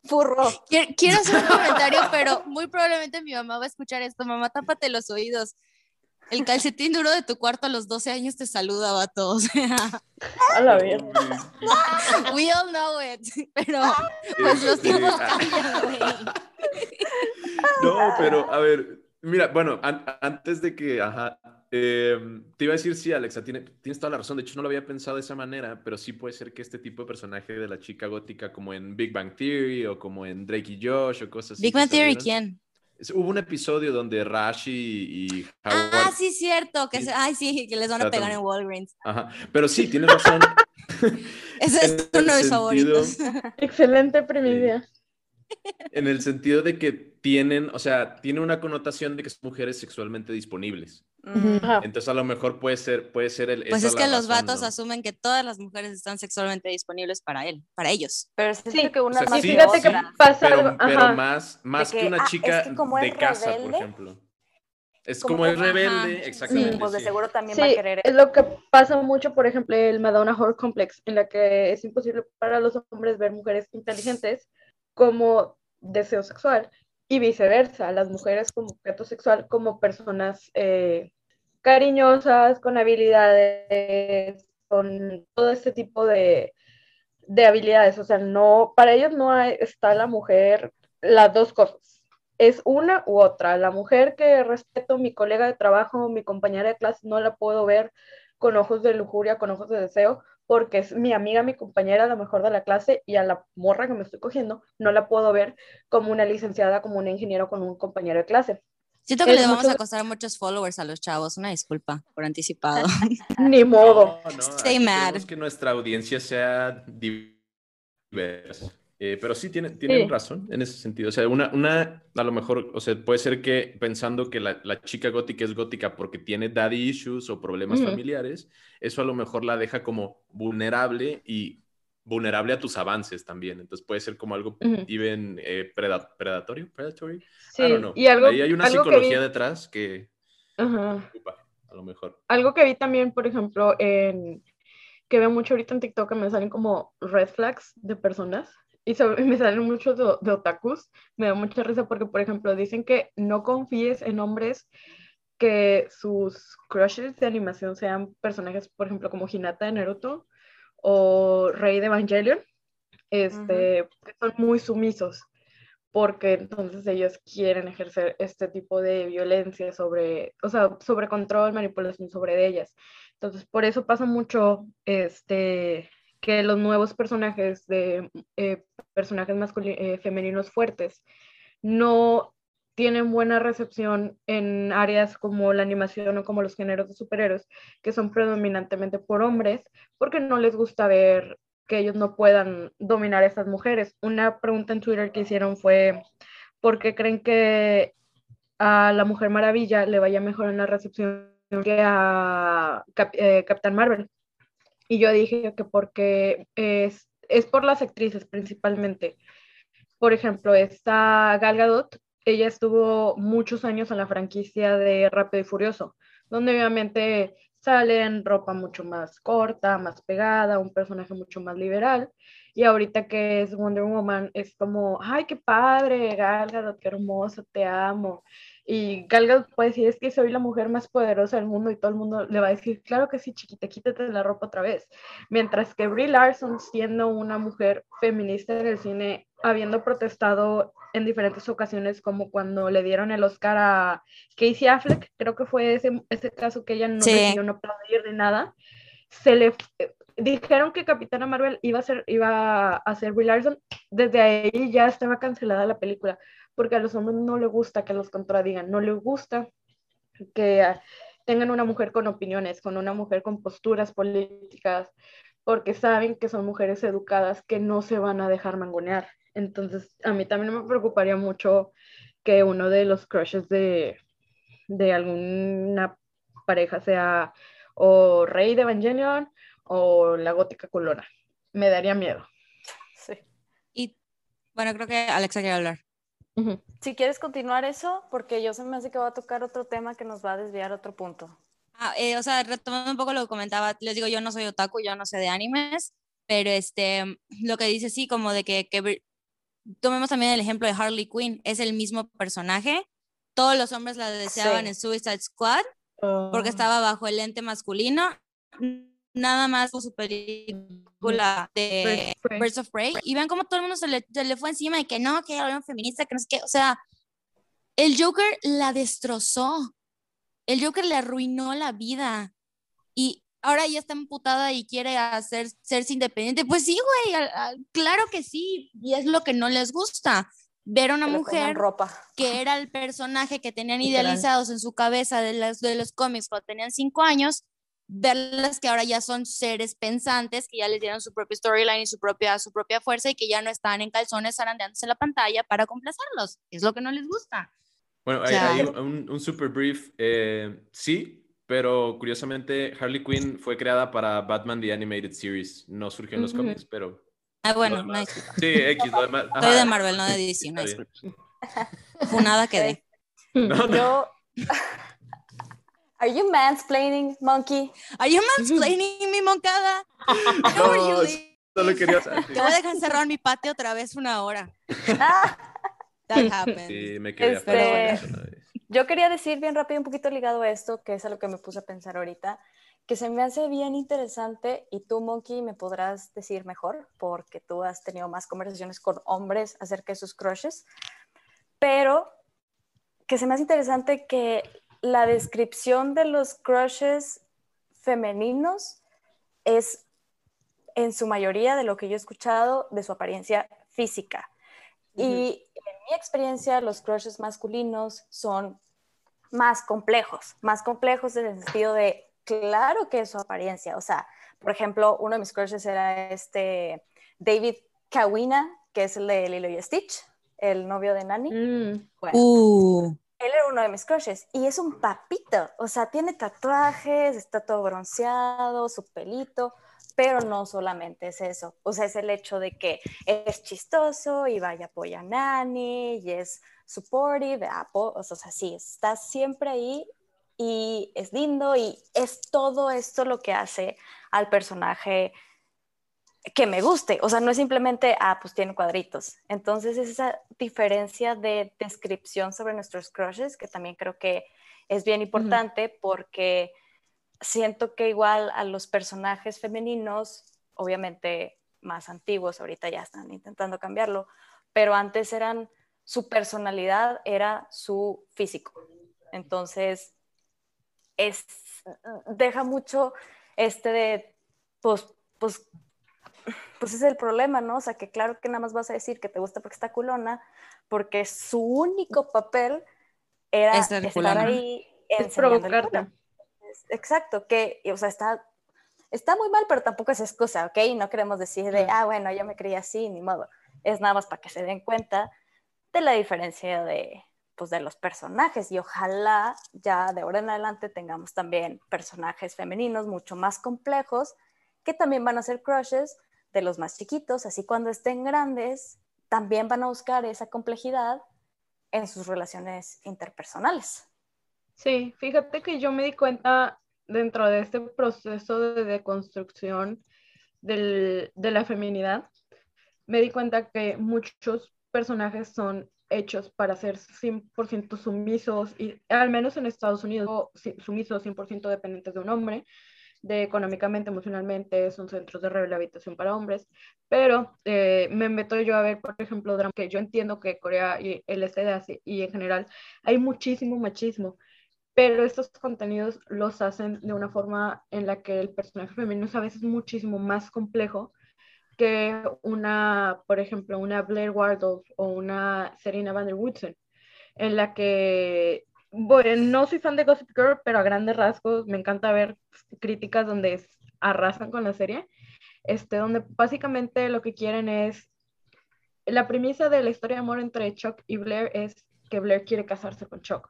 Furro. Quiero, quiero hacer un comentario, pero muy probablemente mi mamá va a escuchar esto. Mamá, tápate los oídos. El calcetín duro de tu cuarto a los 12 años te saluda, vato. O sea, A la we all know it. Pero, pues los tiempos cambian, güey. No, pero a ver, mira, bueno, an- antes de que, ajá, em, te iba a decir, sí, Alexa, tiene- tienes toda la razón. De hecho, no lo había pensado de esa manera, pero sí puede ser que este tipo de personaje de la chica gótica, como en Big Bang Theory o como en Drake y Josh o cosas así. Big Bang Theory. ¿quién? Hubo un episodio donde Rashi y Howard. Ah, sí, cierto. Que se- ay, sí, que les van a pegar en Walgreens. Ajá, pero sí, tienes razón. Ese es uno de mis favoritos. Excelente primicia. En el sentido de que tienen, o sea, tiene una connotación de que son mujeres sexualmente disponibles. Ajá. Entonces a lo mejor puede ser, puede ser el. Pues es que los razón, vatos ¿no? asumen que todas las mujeres están sexualmente disponibles para él, para ellos. Pero siento Sí, que una o sea, más sí, fíjate que pasa Pero, algo. pero más, más que, que, una ah, es chica que como es de casa, por ejemplo. Es como como, es rebelde, Ajá, exactamente. Pues de sí. seguro también va a Sí, querer. es lo que pasa mucho, por ejemplo, el Madonna Horror Complex, en la que es imposible para los hombres ver mujeres inteligentes como deseo sexual y viceversa, las mujeres como objeto sexual, como personas eh, cariñosas, con habilidades, con todo este tipo de, de habilidades. O sea, no, para ellos no está la mujer, las dos cosas. Es una u otra. La mujer que respeto, mi colega de trabajo, mi compañera de clase, no la puedo ver con ojos de lujuria, con ojos de deseo, porque es mi amiga, mi compañera, la mejor de la clase, y a la morra que me estoy cogiendo, no la puedo ver como una licenciada, como un ingeniero, con un compañero de clase. Siento que Es les vamos mucho- a costar muchos followers a los chavos. Una disculpa por anticipado. Ni modo. No, no, Stay mad. que nuestra audiencia sea diversa. Eh, pero sí tienen, tienen Sí. razón en ese sentido. O sea, una, una, a lo mejor, o sea, puede ser que pensando que la, la chica gótica es gótica porque tiene daddy issues o problemas familiares, eso a lo mejor la deja como vulnerable y vulnerable a tus avances también. Entonces puede ser como algo Ujú. even eh, preda- predatorio, predatory. Sí, I don't know. y algo, Ahí hay una algo que psicología vi- detrás que a lo mejor. Algo que vi también, por ejemplo, en que veo mucho ahorita en TikTok que me salen como red flags de personas y so- me salen muchos de, de otakus. Me da mucha risa porque, por ejemplo, dicen que no confíes en hombres que sus crushes de animación sean personajes, por ejemplo, como Hinata de Naruto o Rey de Evangelion, este, que son muy sumisos porque entonces ellos quieren ejercer este tipo de violencia sobre, o sea, sobre control, manipulación sobre ellas. Entonces, por eso pasa mucho este, que los nuevos personajes de eh, personajes eh, femeninos fuertes no tienen buena recepción en áreas como la animación o como los géneros de superhéroes, que son predominantemente por hombres, porque no les gusta ver que ellos no puedan dominar a esas mujeres. Una pregunta en Twitter que hicieron fue, ¿por qué creen que a la Mujer Maravilla le vaya mejor en la recepción que a Cap- eh, Capitán Marvel? Y yo dije que porque es, es por las actrices principalmente. Por ejemplo, esta Gal Gadot, ella estuvo muchos años en la franquicia de Rápido y Furioso, donde obviamente sale en ropa mucho más corta, más pegada, un personaje mucho más liberal. Y ahorita que es Wonder Woman, es como, ay, qué padre, Gal Gadot, qué hermosa, te amo. Y Gal Gadot puede decir, es que soy la mujer más poderosa del mundo y todo el mundo le va a decir, claro que sí, chiquita, quítate la ropa otra vez. Mientras que Brie Larson, siendo una mujer feminista en el cine, habiendo protestado en diferentes ocasiones, como cuando le dieron el Oscar a Casey Affleck, creo que fue ese, ese caso que ella no Sí. decidió no aplaudir ni nada, se le dijeron que Capitana Marvel iba a ser, iba a ser Brie Larson, desde ahí ya estaba cancelada la película, porque a los hombres no les gusta que los contradigan, no les gusta que tengan una mujer con opiniones, con una mujer con posturas políticas, porque saben que son mujeres educadas que no se van a dejar mangonear. Entonces, a mí también me preocuparía mucho que uno de los crushes de, de alguna pareja sea o Rey de Evangelion o la gótica culona. Me daría miedo. Sí. Y bueno, creo que Alexa quiere hablar. Si quieres continuar eso, porque yo se me hace que va a tocar otro tema que nos va a desviar a otro punto. Ah, eh, o sea, retomando un poco lo que comentaba, les digo, yo no soy otaku, yo no sé de animes, pero este, lo que dice sí, como de que, que tomemos también el ejemplo de Harley Quinn, es el mismo personaje, todos los hombres la deseaban Sí. en Suicide Squad porque estaba bajo el lente masculino, nada más por su película de Birds of Prey. Y vean cómo todo el mundo se le, se le fue encima de que no, que era una feminista, que no sé qué, o sea, el Joker la destrozó, el Joker le arruinó la vida, y ahora ya está emputada y quiere hacer, serse independiente, pues sí, güey, al- al- claro que sí, y es lo que no les gusta, ver a una Que mujer ropa. que era el personaje que tenían Literal. idealizados en su cabeza de, las, de los cómics cuando tenían cinco años, verlas que ahora ya son seres pensantes, que ya les dieron su propio storyline y su propia, su propia fuerza y que ya no están en calzones zarandeándose en la pantalla para complacerlos. Es lo que no les gusta. Bueno, O hay, sea- hay un, un super brief. eh, sí, pero curiosamente Harley Quinn fue creada para Batman The Animated Series. No surgió en los Ujú. cómics, pero... Ah, bueno, disculpa. Sí, X, lo demás. Soy de ajá, Marvel, no de DC, disculpa. Funada quedé. No, no, Yo. Are you mansplaining, monkey? Are you mansplaining mi moncada? No, Lee? solo quería saber. Te voy a dejar encerrado en mi patio otra vez una hora. That happened. Sí, me quedé Este- ¿no? Yo quería decir bien rápido, un poquito ligado a esto, que es a lo que me puse a pensar ahorita, que se me hace bien interesante y tú, Monkey, me podrás decir mejor, porque tú has tenido más conversaciones con hombres acerca de sus crushes, pero que se me hace interesante que la descripción de los crushes femeninos es en su mayoría de lo que yo he escuchado de su apariencia física. Y en mi experiencia, los crushes masculinos son más complejos, más complejos en el sentido de, claro que es su apariencia. O sea, por ejemplo, uno de mis crushes era este David Kawina, que es el de Lilo y Stitch, el novio de Nani. Mm, Bueno, Uh, él era uno de mis crushes y es un papito, o sea, tiene tatuajes, está todo bronceado, su pelito, pero no solamente es eso, o sea, es el hecho de que es chistoso y vaya apoya a Nani y es supportive, apo- o sea, sí, está siempre ahí y es lindo y es todo esto lo que hace al personaje que me guste, o sea, no es simplemente, ah, pues tiene cuadritos. Entonces, es esa diferencia de descripción sobre nuestros crushes que también creo que es bien importante porque siento que igual a los personajes femeninos, obviamente más antiguos, ahorita ya están intentando cambiarlo, pero antes eran, su personalidad era su físico. Entonces, es, deja mucho este de, pues, pues, pues es el problema, ¿no? O sea, que claro que nada más vas a decir que te gusta porque está culona, porque su único papel era Es estar culona. ahí es provocarte. Exacto, que, o sea, está, está muy mal, pero tampoco es excusa, ¿ok? No queremos decir de, ah, bueno, yo me creía así, ni modo. Es nada más para que se den cuenta de la diferencia de, pues, de los personajes y ojalá ya de ahora en adelante tengamos también personajes femeninos mucho más complejos que también van a ser crushes de los más chiquitos, así cuando estén grandes también van a buscar esa complejidad en sus relaciones interpersonales. Sí, fíjate que yo me di cuenta dentro de este proceso de deconstrucción del- de la feminidad, me di cuenta que muchos personajes son hechos para ser 100% sumisos, y al menos en Estados Unidos, sumisos 100% dependientes de un hombre, de económicamente, emocionalmente, son centros de rehabilitación para hombres, pero eh, me meto yo a ver, por ejemplo, que yo entiendo que Corea y el este de Asia y en general hay muchísimo machismo, pero estos contenidos los hacen de una forma en la que el personaje femenino es a veces muchísimo más complejo que una, por ejemplo, una Blair Waldorf o una Serena Van der Woodsen, en la que, bueno, no soy fan de Gossip Girl, pero a grandes rasgos me encanta ver críticas donde arrasan con la serie. este, donde básicamente lo que quieren es, la premisa de la historia de amor entre Chuck y Blair es que Blair quiere casarse con Chuck.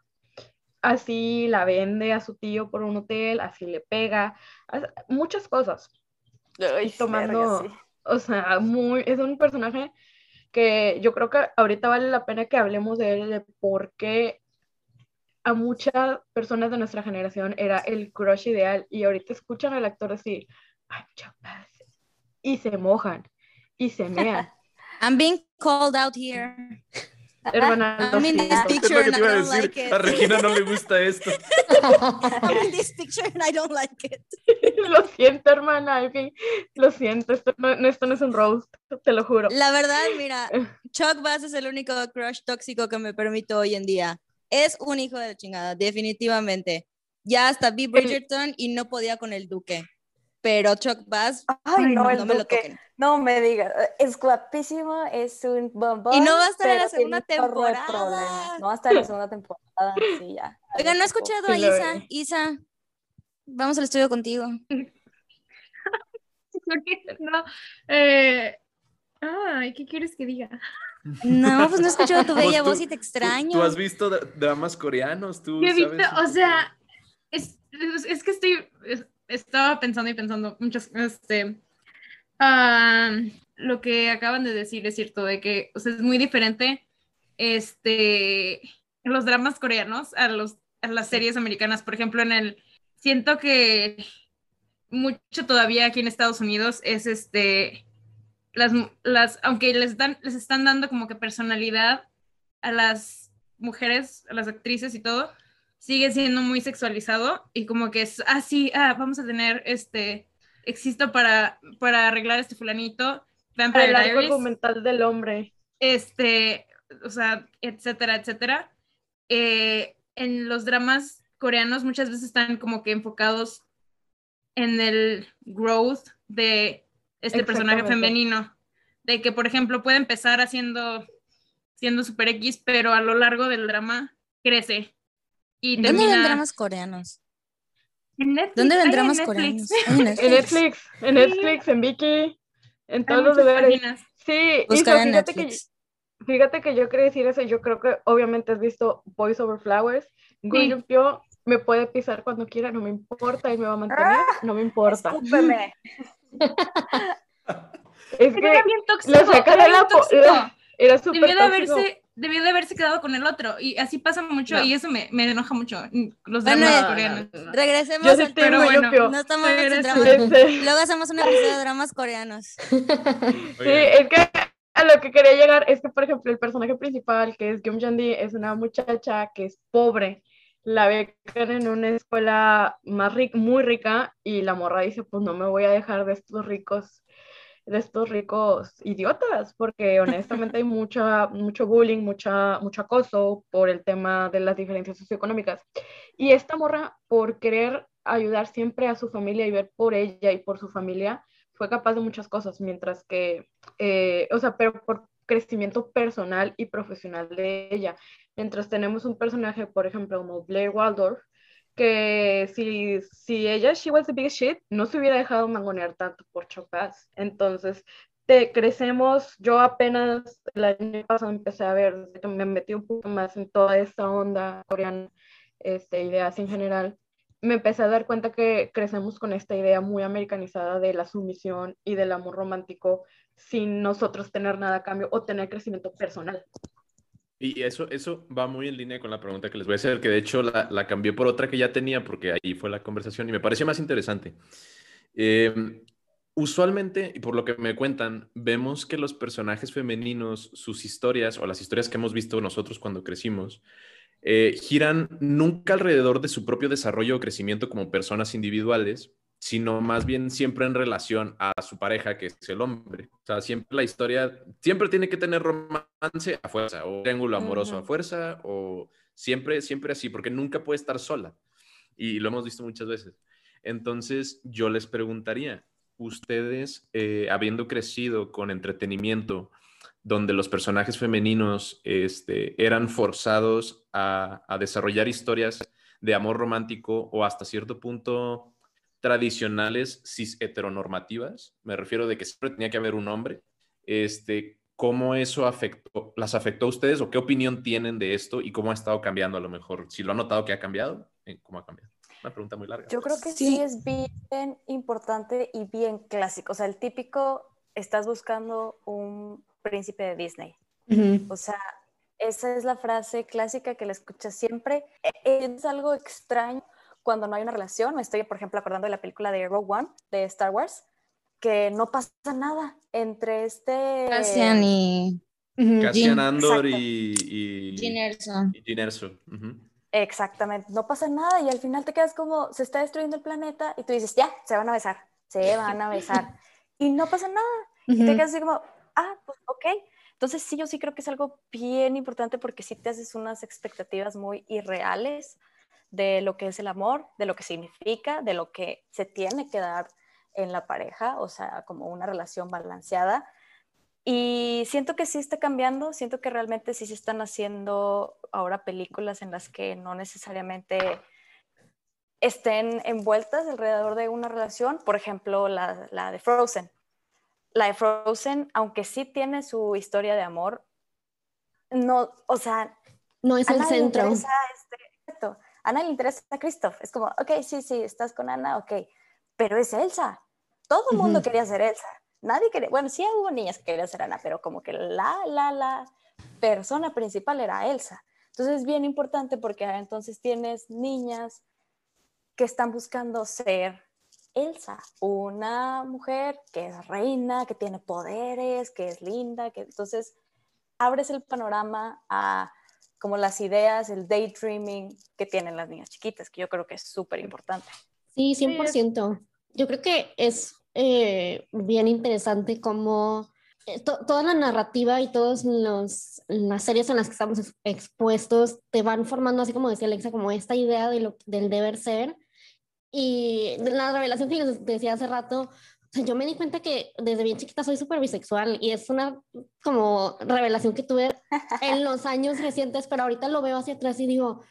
Así la vende a su tío por un hotel, así le pega, muchas cosas. Ay, tomando, sí. o sea, muy, es un personaje que yo creo que ahorita vale la pena que hablemos de él, de por qué a muchas personas de nuestra generación era el crush ideal y ahorita escuchan al actor decir, I'm Chuck Bass", y se mojan y se mean. I'm being called out here. Hermana, I'm in this picture and te I iba a don't decir. like it. A Regina no le gusta esto. I'm in this picture and I don't like it. lo siento, hermana, en fin, lo siento, esto no, no- esto no es un roast, te lo juro. La verdad, mira, Chuck Bass es el único crush tóxico que me permito hoy en día. Es un hijo de la chingada, definitivamente. Ya hasta vi Bridgerton y no podía con el duque. Pero Chuck Bass, Ay, no, el no me lo Duque. toquen. No me digas, es guapísimo, es un bombón. Y no va a estar en la segunda temporada. No va a estar en la segunda temporada, sí, ya. Oigan, no he escuchado a Isa. Isa, vamos al estudio contigo. No, eh, ay, ¿qué quieres que diga? No, pues no he escuchado tu bella voz y te extraño. Tú, has visto dra- dramas coreanos, tú Yo he visto, o sea, es, es, que estoy, es- estaba pensando y pensando muchas, este, ah, lo que acaban de decir es cierto, de que, o sea, es muy diferente, este, los dramas coreanos a los, a las series americanas, por ejemplo, en el, siento que mucho todavía aquí en Estados Unidos es este, las, las, aunque les dan, les están dando como que personalidad a las mujeres, a las actrices y todo, sigue siendo muy sexualizado y como que es así, ah, vamos a tener este, existo para, para arreglar este fulanito, Vampire El arco Diaries, argumental del hombre. este, o sea, etcétera, etcétera. Eh, en los dramas coreanos muchas veces están como que enfocados en el growth de este personaje femenino, de que por ejemplo puede empezar haciendo siendo super X, pero a lo largo del drama crece y ¿Dónde termina ven dramas coreanos? en Netflix, ¿Dónde ven en dramas Netflix. coreanos? En En Netflix. Netflix, en Netflix, en Viki, en todos los lugares. páginas. Sí, Buscar en fíjate que, Netflix. fíjate que yo quería decir eso, yo creo que obviamente has visto Boys Over Flowers. Me puede pisar cuando quiera, no me importa, y me va a mantener, no me importa. Escúpeme. Es Pero era que bien tóxico. lo saca era de bien la era súper debió de tóxico. haberse debió de haberse quedado con el otro y así pasa mucho No. y eso me, me enoja mucho mm, los Bueno, dramas eh, coreanos Regresemos Yo al pero bueno, No estamos en Regresa. dramas. Este, Luego hacemos un episodio de dramas coreanos. Sí, es que a lo que quería llegar es que, por ejemplo, el personaje principal, que es Gyum Jandi, es una muchacha que es pobre. La becan en una escuela más rica, muy rica, y la morra dice, pues no me voy a dejar de estos ricos, de estos ricos idiotas, porque honestamente hay mucha, mucho bullying, mucha, mucho acoso por el tema de las diferencias socioeconómicas. Y esta morra, por querer ayudar siempre a su familia y ver por ella y por su familia, fue capaz de muchas cosas, mientras que, eh, o sea, pero por crecimiento personal y profesional de ella. Mientras tenemos un personaje, por ejemplo, como Blair Waldorf, que si, si ella, she was the biggest shit, no se hubiera dejado mangonear tanto por Bass. Entonces, te crecemos, yo apenas el año pasado empecé a ver, me metí un poco más en toda esta onda coreana, este, ideas en general, me empecé a dar cuenta que crecemos con esta idea muy americanizada de la sumisión y del amor romántico sin nosotros tener nada a cambio o tener crecimiento personal. Y eso, eso va muy en línea con la pregunta que les voy a hacer, que de hecho la, la cambié por otra que ya tenía, porque ahí fue la conversación y me pareció más interesante. Eh, usualmente, y por lo que me cuentan, vemos que los personajes femeninos, sus historias o las historias que hemos visto nosotros cuando crecimos, eh, giran nunca alrededor de su propio desarrollo o crecimiento como personas individuales, sino más bien siempre en relación a su pareja, que es el hombre. O sea, siempre la historia, siempre tiene que tener romance a fuerza, o triángulo amoroso a fuerza, o siempre, siempre así, porque nunca puede estar sola. Y lo hemos visto muchas veces. Entonces, yo les preguntaría, ustedes, eh, habiendo crecido con entretenimiento, donde los personajes femeninos este, eran forzados a, a desarrollar historias de amor romántico o hasta cierto punto tradicionales cis heteronormativas, me refiero de que siempre tenía que haber un hombre, este, ¿cómo eso afectó, las afectó a ustedes o qué opinión tienen de esto y cómo ha estado cambiando a lo mejor? Si lo han notado que ha cambiado, eh, ¿cómo ha cambiado? Una pregunta muy larga. Yo creo que sí. es bien importante y bien clásico. O sea, el típico, estás buscando un príncipe de Disney. O sea, esa es la frase clásica que le escuchas siempre. E, es algo extraño cuando no hay una relación. Me estoy, por ejemplo, acordando de la película de Rogue One de Star Wars, que no pasa nada entre este... Cassian y... Cassian Andor y, y... Exactamente, no pasa nada y al final te quedas como, se está destruyendo el planeta y tú dices, ya, se van a besar, se van a besar y no pasa nada. Y te quedas así como, ah, pues ok. Entonces sí, yo sí creo que es algo bien importante porque sí te haces unas expectativas muy irreales de lo que es el amor, de lo que significa, de lo que se tiene que dar en la pareja, o sea, como una relación balanceada. Y siento que sí está cambiando, siento que realmente sí se están haciendo ahora películas en las que no necesariamente estén envueltas alrededor de una relación, por ejemplo, la, la de Frozen. La de Frozen, aunque sí tiene su historia de amor, no, o sea, no es el centro. Este, Ana le interesa a Christoph. Es como, ok, sí, sí, estás con Ana, ok. Pero es Elsa. Todo el mundo quería ser Elsa. Nadie quería, bueno, sí hubo niñas que querían ser Ana, pero como que la, la, la persona principal era Elsa. Entonces es bien importante porque entonces tienes niñas que están buscando ser Elsa, una mujer que es reina, que tiene poderes, que es linda, que entonces abres el panorama a como las ideas, el daydreaming que tienen las niñas chiquitas, que yo creo que es súper importante. Sí, 100%. Yo creo que es eh, bien interesante cómo eh, toda la narrativa y todas las series en las que estamos expuestos te van formando, así como decía Alexa, como esta idea de lo, del deber ser. Y la revelación que les decía hace rato, yo me di cuenta que desde bien chiquita soy súper bisexual y es una como revelación que tuve en los años recientes, pero ahorita lo veo hacia atrás y digo,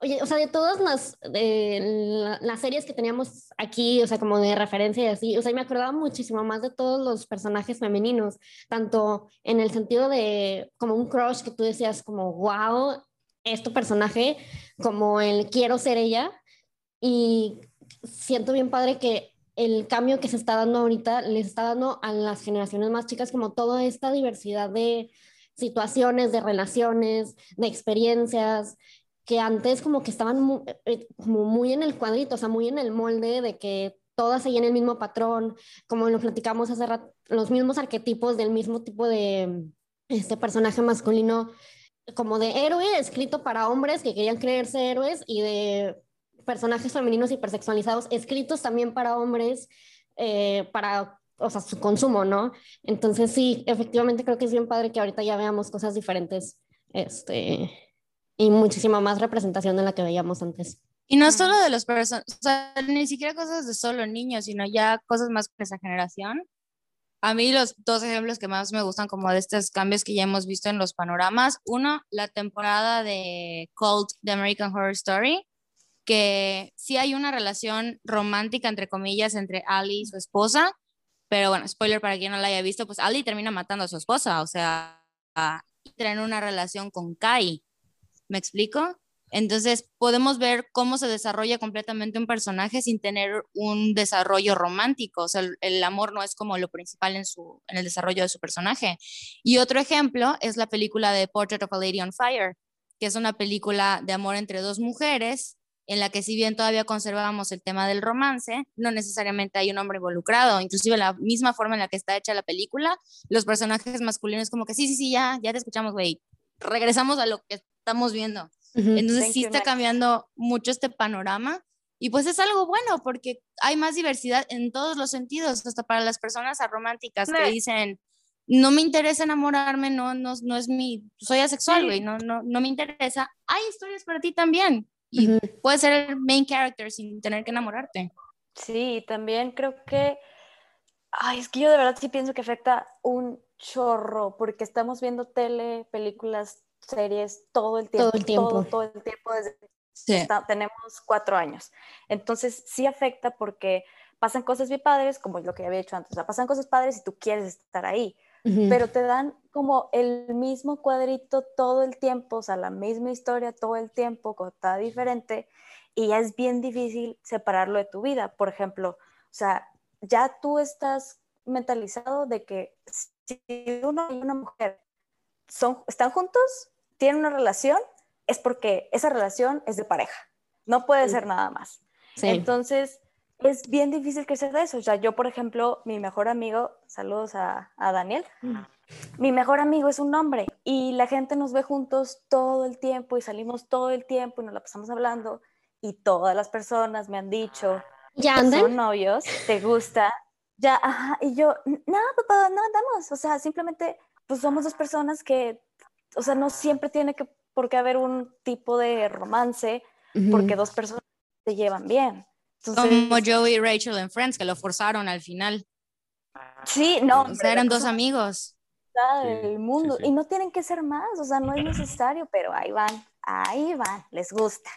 oye, o sea, de todas las, de las series que teníamos aquí, o sea, como de referencia y así, o sea, me acordaba muchísimo más de todos los personajes femeninos, tanto en el sentido de como un crush que tú decías como, wow, es tu personaje, como el quiero ser ella. Y siento bien padre que el cambio que se está dando ahorita les está dando a las generaciones más chicas como toda esta diversidad de situaciones, de relaciones, de experiencias, que antes como que estaban muy, eh, como muy en el cuadrito, o sea, muy en el molde de que todas seguían el mismo patrón, como lo platicamos hace rato, los mismos arquetipos del mismo tipo de este personaje masculino, como de héroe escrito para hombres que querían creerse héroes y de personajes femeninos hipersexualizados escritos también para hombres, eh, para, o sea, su consumo, ¿no? Entonces sí, efectivamente creo que es bien padre que ahorita ya veamos cosas diferentes, este, y muchísima más representación de la que veíamos antes. Y no solo de los personas, o sea, ni siquiera cosas de solo niños, sino ya cosas más de esa generación. A mí los dos ejemplos que más me gustan como de estos cambios que ya hemos visto en los panoramas. Uno, la temporada de Cult de American Horror Story, que sí hay una relación romántica, entre comillas, entre Ali y su esposa, pero bueno, spoiler para quien no la haya visto, pues Ali termina matando a su esposa, o sea, en una relación con Kai. ¿Me explico? Entonces podemos ver cómo se desarrolla completamente un personaje sin tener un desarrollo romántico. O sea, el, amor no es como lo principal en, su, en el desarrollo de su personaje. Y otro ejemplo es la película de Portrait of a Lady on Fire, que es una película de amor entre dos mujeres en la que si bien todavía conservamos el tema del romance, no necesariamente hay un hombre involucrado, inclusive la misma forma en la que está hecha la película, los personajes masculinos como que sí, sí, sí, ya, ya te escuchamos, güey, regresamos a lo que estamos viendo. Entonces sí está cambiando mucho este panorama y pues es algo bueno porque hay más diversidad en todos los sentidos, hasta para las personas arománticas que dicen, no me interesa enamorarme, no, no, no es mi, soy asexual, güey, no, no, no me interesa. Hay historias para ti también y puedes ser el main character sin tener que enamorarte. Sí, también creo que, ay, es que yo de verdad sí pienso que afecta un chorro, porque estamos viendo tele, películas, series todo el tiempo. Todo el tiempo. Todo, el tiempo, desde Sí. Está- tenemos cuatro años. Entonces sí afecta porque pasan cosas bien padres, como lo que había dicho antes, o sea, pasan cosas padres y tú quieres estar ahí, Pero te dan como el mismo cuadrito todo el tiempo, o sea, la misma historia todo el tiempo, contada diferente, y ya es bien difícil separarlo de tu vida. Por ejemplo, o sea, ya tú estás mentalizado de que si uno y una mujer son, están juntos, tienen una relación, es porque esa relación es de pareja, no puede ser nada más. Sí. Entonces, es bien difícil crecer de eso. O sea, yo, por ejemplo, mi mejor amigo, saludos a, a Daniel, mi mejor amigo es un hombre y la gente nos ve juntos todo el tiempo y salimos todo el tiempo y nos la pasamos hablando y todas las personas me han dicho, ¿Ya andan? son novios, te gusta, ya, ajá, y yo, no, papá, no andamos, o sea, simplemente, pues somos dos personas que, o sea, no siempre tiene que, por qué haber un tipo de romance, porque dos personas se llevan bien. Entonces, Como Joey y Rachel en Friends, que lo forzaron al final. sí, no, O sea, eran dos amigos. del sí, mundo, sí. y no tienen que ser más, o sea, no es necesario, pero ahí van, ahí van, les gusta.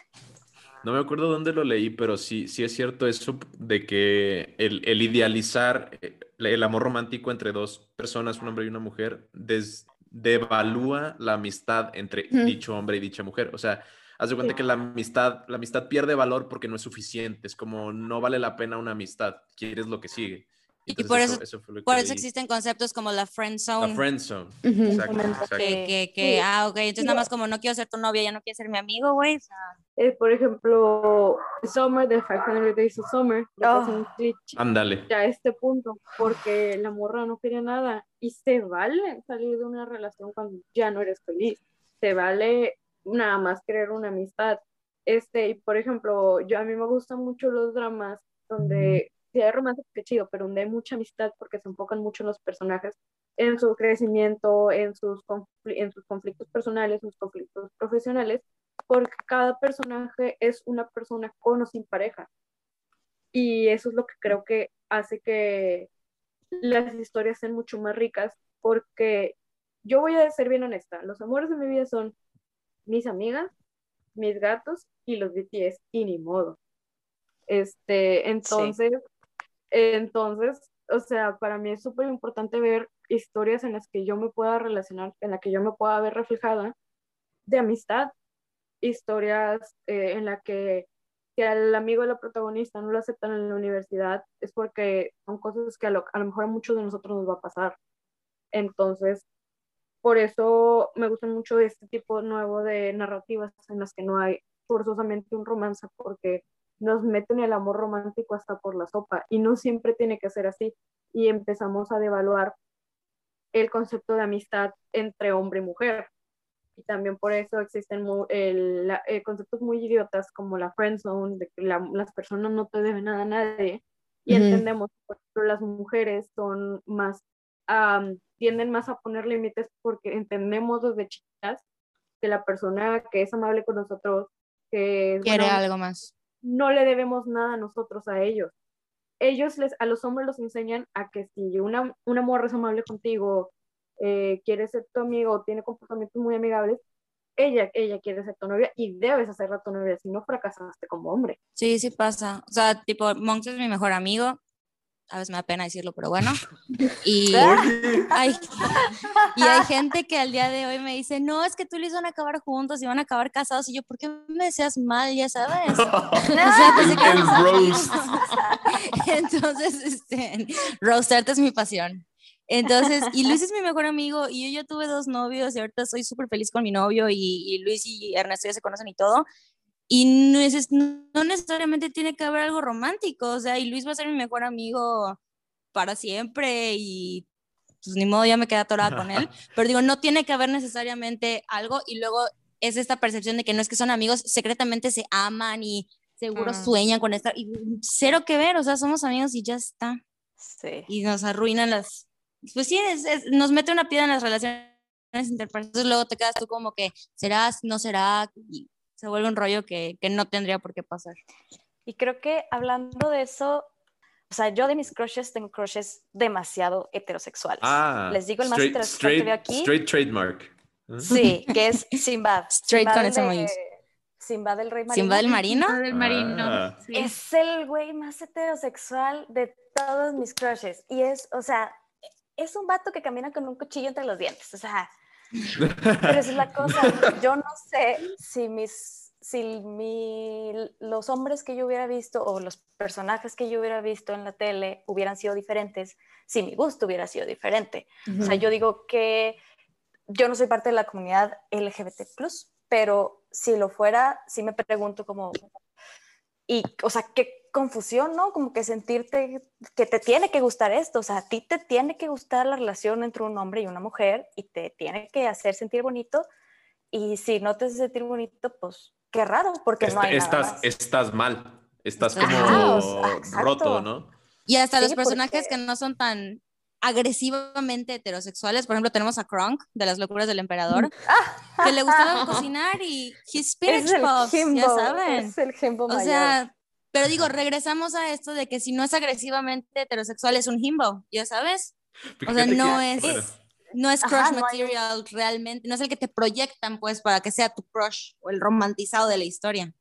No me acuerdo dónde lo leí, pero sí, sí es cierto eso de que el, el idealizar eh, el amor romántico entre dos personas, un hombre y una mujer, des- devalúa la amistad entre dicho hombre y dicha mujer. O sea, haz de cuenta que la amistad, la amistad pierde valor porque no es suficiente. Es como no vale la pena una amistad, quieres lo que sigue. Y Entonces, por eso- lo que Por eso existen conceptos como la friend La zone. friend zone. Ujú. Exacto, Exactamente. exacto. que, que, que, Sí. ah, ok, entonces nada más como no quiero ser tu novia, ya no quieres ser mi amigo, güey. o sea, Eh, por ejemplo, Summer de 500 Days of Summer, le pasa un Oh. Ándale. a este punto, porque la morra no quería nada y se vale salir de una relación cuando ya no eres feliz, se vale nada más querer una amistad. Este, y por ejemplo, yo a mí me gustan mucho los dramas donde si hay romance, qué chido, pero donde hay mucha amistad porque se enfocan mucho en los personajes, en su crecimiento, en sus, en sus conflictos personales, en sus conflictos profesionales, porque cada personaje es una persona con o sin pareja. Y eso es lo que creo que hace que las historias sean mucho más ricas, porque yo voy a ser bien honesta, los amores de mi vida son mis amigas, mis gatos y los BTS, y ni modo. Este, entonces, entonces, o sea, para mí es súper importante ver historias en las que yo me pueda relacionar, en las que yo me pueda ver reflejada de amistad, historias eh, en las que si al amigo de la protagonista no lo aceptan en la universidad, es porque son cosas que a lo, a lo mejor a muchos de nosotros nos va a pasar. Entonces, por eso me gustan mucho este tipo nuevo de narrativas en las que no hay forzosamente un romance, porque nos meten el amor romántico hasta por la sopa y no siempre tiene que ser así y empezamos a devaluar el concepto de amistad entre hombre y mujer y también por eso existen mu- el- la- eh, conceptos muy idiotas como la friend zone, de que la- las personas no te deben nada a nadie y Ujú. entendemos que las mujeres son más am, tienden más a poner límites porque entendemos desde chicas que la persona que es amable con nosotros que quiere buena onda, algo más. no le debemos nada a nosotros a ellos. Ellos les, a los hombres los enseñan a que si una, una morra es amable contigo, eh, quiere ser tu amigo o tiene comportamientos muy amigables, ella, ella quiere ser tu novia y debes hacerla tu novia, si no fracasaste como hombre. Sí, sí pasa. O sea, tipo, Monks es mi mejor amigo. A veces me da pena decirlo, pero bueno. Y hay, y hay gente que al día de hoy me dice, no, es que tú y Luis van a acabar juntos y van a acabar casados. Y yo, ¿por qué me deseas mal? Ya sabes. O sea, el. Entonces, este, roastarte es mi pasión. Entonces, y Luis es mi mejor amigo y yo ya tuve dos novios y ahorita soy súper feliz con mi novio y, y Luis y Ernesto ya se conocen y todo. Y no, es, no necesariamente tiene que haber algo romántico, o sea, y Luis va a ser mi mejor amigo para siempre y pues ni modo, ya me quedé atorada con él. Pero digo, no tiene que haber necesariamente algo y luego es esta percepción de que no es que son amigos, secretamente se aman y seguro Mm. sueñan con estar. Y cero que ver, o sea, somos amigos y ya está. Sí. Y nos arruinan las. Pues sí, es- es- nos mete una piedra en las relaciones interpersonales. Luego te quedas tú como que, ¿serás? ¿No será? Y se vuelve un rollo que, que no tendría por qué pasar. Y creo que hablando de eso, o sea, yo de mis crushes tengo crushes demasiado heterosexuales. Ah, Les digo el más straight, heterosexual que veo straight, aquí. straight trademark. ¿Eh? Sí, que es Sinbad. Straight Sinbad con emojis. Simba del Rey Marino. Simba del Marino. Simba del marino. Ah. sí. Es el güey más heterosexual de todos mis crushes. Y es, o sea, es un vato que camina con un cuchillo entre los dientes. O sea, pero esa es la cosa. Yo no sé si mis, si mi, los hombres que yo hubiera visto o los personajes que yo hubiera visto en la tele hubieran sido diferentes, si mi gusto hubiera sido diferente. O sea, yo digo que yo no soy parte de la comunidad LGBT+, pero si lo fuera, sí me pregunto como, y, o sea, qué confusión, ¿no? Como que sentirte que te tiene que gustar esto, o sea, a ti te tiene que gustar la relación entre un hombre y una mujer y te tiene que hacer sentir bonito, y si no te hace sentir bonito, pues qué raro, porque no hay estás, nada más. estás mal. Estás Ajá, como o sea, exacto. roto, ¿no? Y hasta Sí, los personajes porque- que no son tan agresivamente heterosexuales. Por ejemplo, tenemos a Kronk de las locuras del emperador, que le gustaba cocinar y his Es spinach el puffs, ya saben. es el O mayor. sea, pero digo, regresamos a esto de que si no es agresivamente heterosexual es un himbo, ya sabes. O sea, no que- es, bueno, no es Ajá, crush no hay material realmente, no es el que te proyectan pues para que sea tu crush o el romantizado de la historia.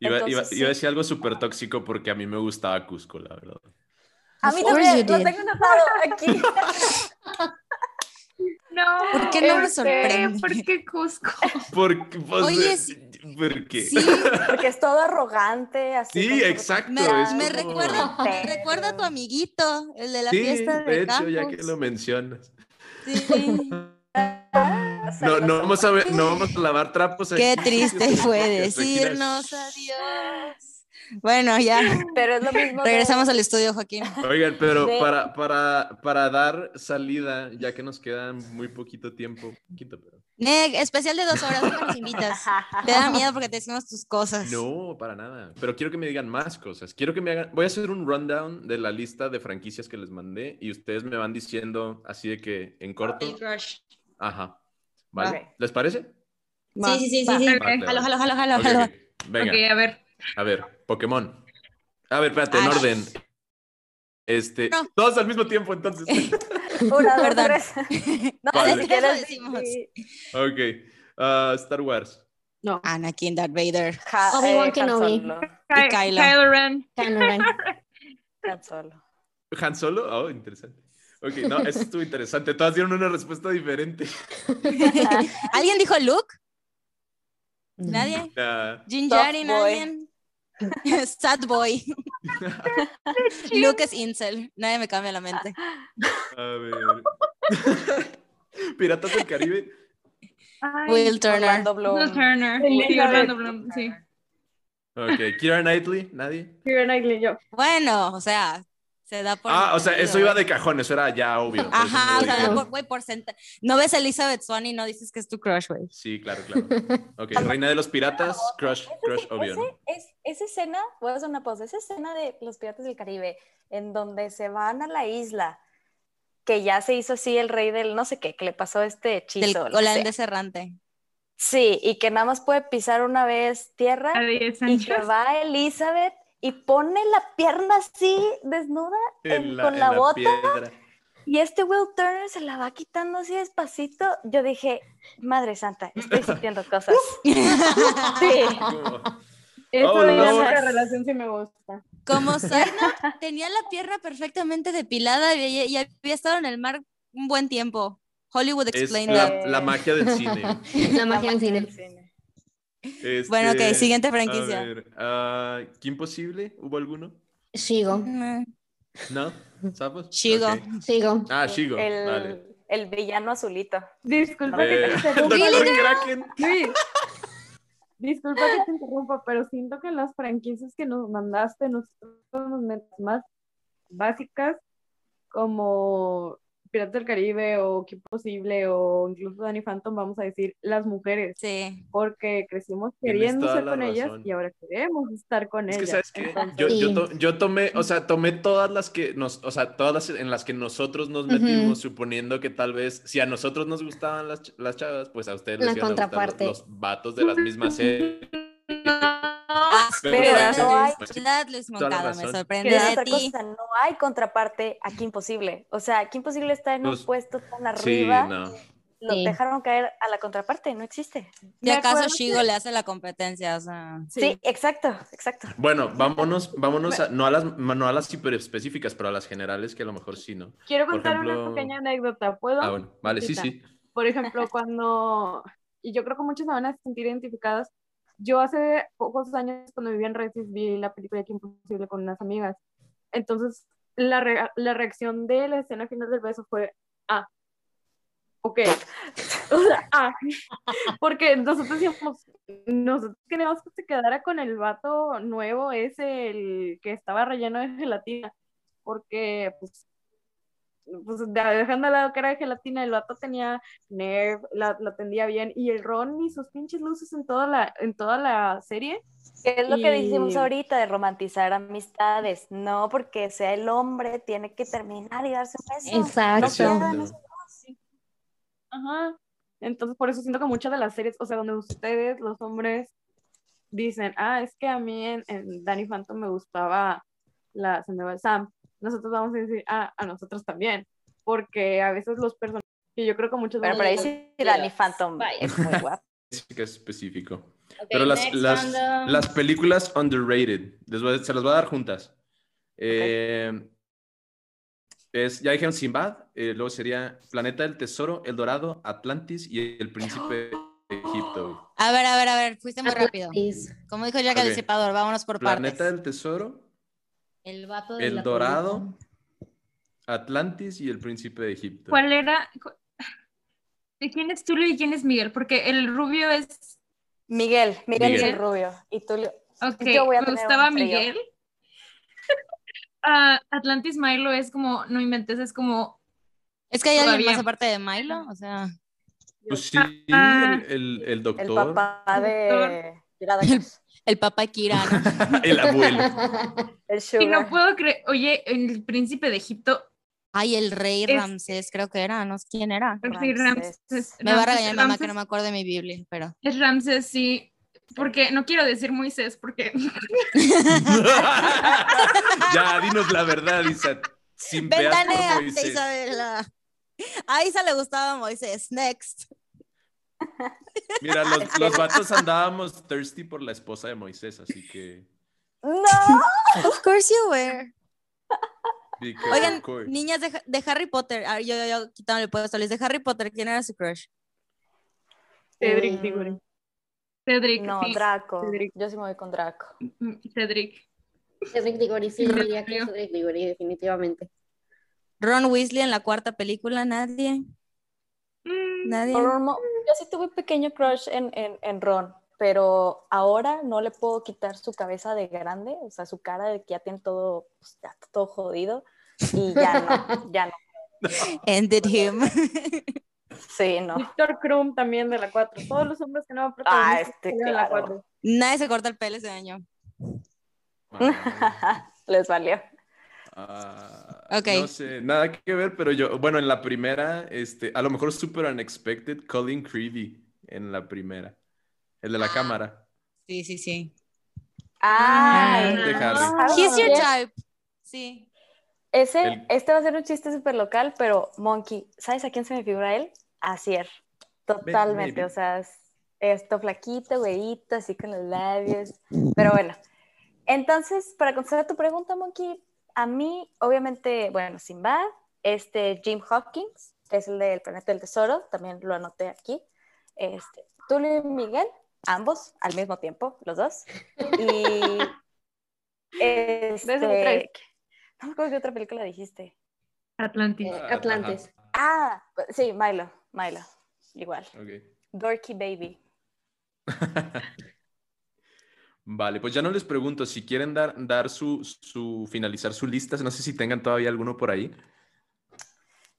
iba, iba- Entonces, iba a sí. decir algo súper tóxico porque a mí me gustaba Cusco, la verdad. a mí también, lo tengo anotado aquí. No. ¿Por qué no me este, sorprende? ¿Por qué Cusco? Porque, pues, Oye, eh, sí. ¿Por qué? Sí, Porque es todo arrogante, así. Sí, exacto, me, es me como- recuerda, recuerda a tu amiguito, el de la Sí, fiesta de, de hecho, ya que lo mencionas. Sí. No, no, vamos a, ver- no vamos a lavar trapos Qué triste fue decirnos adiós. Bueno, ya, Pero es lo mismo. de- regresamos al estudio, Joaquín. Oigan, pero de- para, para, para dar salida, ya que nos queda muy poquito tiempo, poquito, pero... Neg, especial de dos horas, nunca nos invitas. Te da miedo porque te decimos tus cosas. No, para nada. Pero quiero que me digan más cosas. Quiero que me hagan. Voy a hacer un rundown de la lista de franquicias que les mandé y ustedes me van diciendo así de que en corto. Ajá. ¿Vale? ¿Les parece? Sí, sí, sí, sí. Sí. Jalo, jalo, jalo, jalo, Ok, jalo. ok. Venga, Ok, a ver. a ver, Pokémon. A ver, espérate, en Ah. orden. Este, No. todos al mismo tiempo, entonces. Una, dos, Perdón. tres. No, Vale. si Lo decimos. ok. Ah, Star Wars. Anakin, Darth Vader. Obi-Wan eh, Han Kenobi. Kylo. Kylo Ren. Kylo Ren. Han Solo. ¿Han Solo? Oh, interesante. Ok, no, eso estuvo interesante. Todas dieron una respuesta diferente. ¿Alguien dijo Luke? ¿Nadie? Ah, ¿Jin Jarin? ¿Alguien? Sad boy. Luke es incel. Nadie me cambia la mente. a ver. Piratas del Caribe. Ay, Will Turner. Orlando Bloom. Will Turner. Sí. Orlando Bloom, sí. Ok, Kira Knightley, ¿nadie? Keira Knightley, yo. Bueno, o sea, se da por. Ah, o sea, eso iba güey. de cajón, eso era ya obvio. Ajá, o sea, dije. da por, güey, por senta- No ves a Elizabeth Swan y no dices que es tu crush, güey. Sí, claro, claro. Ok, Reina de los Piratas, Crush, Crush, obvio, ¿no? Ese- es, esa escena, voy a hacer una pausa, esa escena de los piratas del Caribe, en donde se van a la isla, que ya se hizo así el rey del no sé qué, que le pasó este Del hechizo. sea. holandés errante. Sí, y que nada más puede pisar una vez tierra Adiós, y que va Elizabeth y pone la pierna así desnuda en- En con la, bota piedra. y este Will Turner se la va quitando así despacito. Yo dije, Madre Santa, estoy sintiendo cosas. Sí. Esa Oh, no. relación sí me gusta. Como note, tenía la pierna perfectamente depilada y, y había estado en el mar un buen tiempo. Hollywood Es explained la, that. la magia del cine. La magia del cine. Este, Bueno, ok, siguiente a franquicia. ver, ah, ¿Qué imposible? ¿Hubo alguno? Shigo. Mm, ¿No? ¿Sapos? Shigo. Ok. Shigo. Ah, Shigo. El, Vale. el villano azulito. Disculpa Eh, que te el interrumpa. Doctor Kraken. Luis, disculpa que te interrumpa, pero siento que las franquicias que nos mandaste, nosotros nos metemos más básicas, como Piratas del Caribe o Qué Posible o incluso Danny Phantom, vamos a decir las mujeres, Sí. porque crecimos queriendo la con ellas y ahora queremos estar con Es que, ellas. ¿sabes qué? Entonces, Yo, yo, to- yo tomé, o sea, tomé todas las que nos, o sea, todas las en las que nosotros nos metimos, suponiendo que tal vez, si a nosotros nos gustaban las, ch- las chavas, pues a ustedes les La iban a gustar los vatos de las mismas series. Ah, Pero no hay- Luis la Moncada, me sorprende Que es de otra ti. cosa, no hay contraparte a Qué Imposible. O sea, Qué Imposible está en Pues, un puesto tan Sí, arriba no. lo Sí. dejaron caer a la contraparte, no existe. ¿De Me acaso Shigo le hace la competencia? O sea, Sí, exacto, exacto. Bueno, vámonos, vámonos a, no a las, no a las hiper específicas, pero a las generales que a lo mejor sí, ¿no? Quiero contar ejemplo- una pequeña anécdota, ¿puedo? Ah, bueno, vale, sí, sí. Por ejemplo, cuando, y yo creo que muchos se van a sentir identificados, yo hace pocos años cuando vivía en Resis vi la película Qué Imposible con unas amigas. Entonces, la, la reacción de la escena final del beso fue, ah, ok. Ah, porque nosotros decíamos, nosotros queríamos que se quedara con el vato nuevo, ese, el que estaba relleno de gelatina, porque, pues, pues de- dejando al lado que era de gelatina, el vato tenía nerve, la, la atendía bien, y el Ron y sus pinches luces en toda la, en toda la serie. ¿Qué es lo que Y- decimos ahorita de romantizar amistades? No porque sea el hombre, tiene que terminar y darse un beso. Exacto. No Ajá. Entonces, por eso siento que muchas de las series, o sea, donde ustedes, los hombres, dicen, ah, es que a mí en, en Danny Phantom me gustaba la se me va el Sam. Nosotros vamos a decir, ah, a nosotros también. Porque a veces los personajes, que yo creo que muchos Pero por ahí sí, Danny Phantom Vaya. es muy guapo. Específico, específico. Ok, Pero las, las, las películas underrated, les voy a- se las voy a dar juntas. Eh, es, ya dijeron Sinbad, eh, luego sería Planeta del Tesoro, El Dorado, Atlantis y El Príncipe de Egipto. a ver, a ver, a ver, fuiste muy rápido. Como dijo Jack Ok. el disipador, vámonos por Planeta partes. del Tesoro, El vato de El la Dorado, Atlantis y El Príncipe de Egipto. ¿Cuál era? ¿De quién es Tulio y quién es Miguel? Porque el rubio es. Miguel, Miguel, es el rubio. Y le- Ok, Yo voy a me gustaba. Miguel. Ah, Atlantis Milo es como, no inventes, es como. Es que hay alguien más aparte de Milo, o sea, Pues sí, Ah. el, el, el el doctor, papá de Iradas, el papá Kira, ¿no? el abuelo. el Y no puedo creer. Oye, el príncipe de Egipto. Ay, el rey Es- Ramsés, creo que era, no sé quién era. el rey Ramsés. Ramses. Me va a regañar mamá que no me acuerdo de mi Biblia, pero. Es Ramses, sí. Porque no quiero decir Moisés, porque ya, dinos la verdad, Isa. Sin. Isabela. A Isa le gustaba Moisés. Next. Mira, los, los vatos andábamos thirsty por la esposa de Moisés, así que. No, Of course you were. because Oigan, niñas de, de Harry Potter. Ah, yo, yo, yo quitándole el puesto. Les de Harry Potter, ¿quién era su crush? Cedric Mm, Diggory. Cedric. no, sí. Draco. Cedric. Yo sí me voy con Draco. Mm, Cedric. Cedric Diggory, sí, diría que. Cedric Diggory, definitivamente. Ron Weasley en la cuarta película, nadie. Mm, Nadie. Por un mo- yo sí tuve un pequeño crush en, en, en Ron, pero ahora no le puedo quitar su cabeza de grande, o sea, su cara de que ya tiene todo, pues, ya está todo jodido. Y ya no, ya no. Ended him. Sí, no. Víctor Krum también de la 4. Todos los hombres que no Ah, protagonistas este, de la claro. 4. Nadie se corta el pelo ese año. Ah, Les valió. Ah, Ok. No sé, nada que ver, pero yo, bueno, en la primera, este, a lo mejor super unexpected, Colin Creevy en la primera. El de la cámara. Sí, sí, sí. Ay, De Harry. ¿sabes He's your type. Sí. Ese, El- este va a ser un chiste súper local, pero Monkey, ¿sabes a quién se me figura él? A Cier. Totalmente, maybe. o sea, es esto flaquito, güeyito, así con los labios. Pero bueno, entonces, para contestar a tu pregunta, Monkey, a mí, obviamente, bueno, Sinbad, este Jim Hawkins, que es el del Planeta del Tesoro, también lo anoté aquí. Este, Tulio y Miguel, ambos al mismo tiempo, los dos. Y este, no me acuerdo qué otra película dijiste. Atlantis. Eh, Atlantis. Ah, sí, Milo, Milo, igual. Ok. Dorky Baby. Vale, pues ya no les pregunto si quieren dar, dar su, su, finalizar su lista, no sé si tengan todavía alguno por ahí.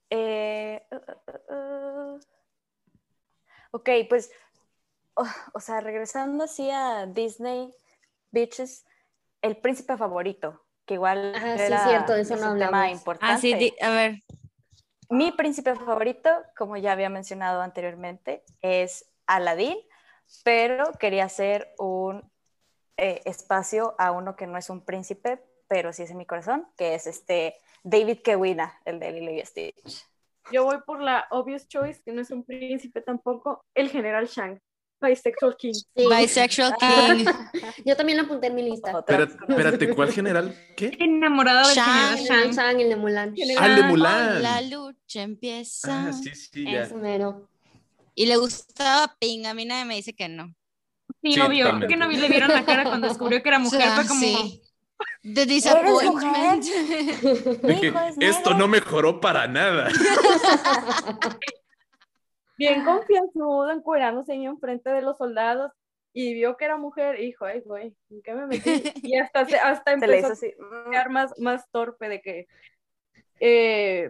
Eh, uh, uh, uh. Ok, pues, oh, o sea, regresando así a Disney Bitches, el príncipe favorito, que igual Ah, sí, era cierto, eso es no un tema hablamos. importante. Ah, sí, di- a ver. Mi príncipe favorito, como ya había mencionado anteriormente, es Aladdin, pero quería hacer un eh, espacio a uno que no es un príncipe, pero sí es en mi corazón, que es este David Kewina, el de Lilo y Stitch. yo voy por la obvious choice, que no es un príncipe tampoco, el general Shang, bisexual king. Sí. Bisexual King. Yo también lo apunté en mi lista. Espérate, espérate, ¿cuál general? ¿Qué? Enamorado del Shang. general Shang. Shang, el de Mulan. Ah, el de Ah, Mulan. La lucha empieza. Ah, sí, sí, ya. Eso mero. Y le gustaba Ping. A mí nadie me dice que no. Sí, Sí, obvio. totalmente. ¿Por qué no vi- le vieron la cara cuando descubrió que era mujer? O sea, Fue como, sí. The disappointment. Que Hijo, esto no mejoró para nada. Bien confianzudo, encuerándose ahí enfrente de los soldados y vio que era mujer, y dijo, ay, güey, ¿en qué me metí? Y hasta, se- hasta Se le empezó hizo a así. mm, más, más torpe de que eh,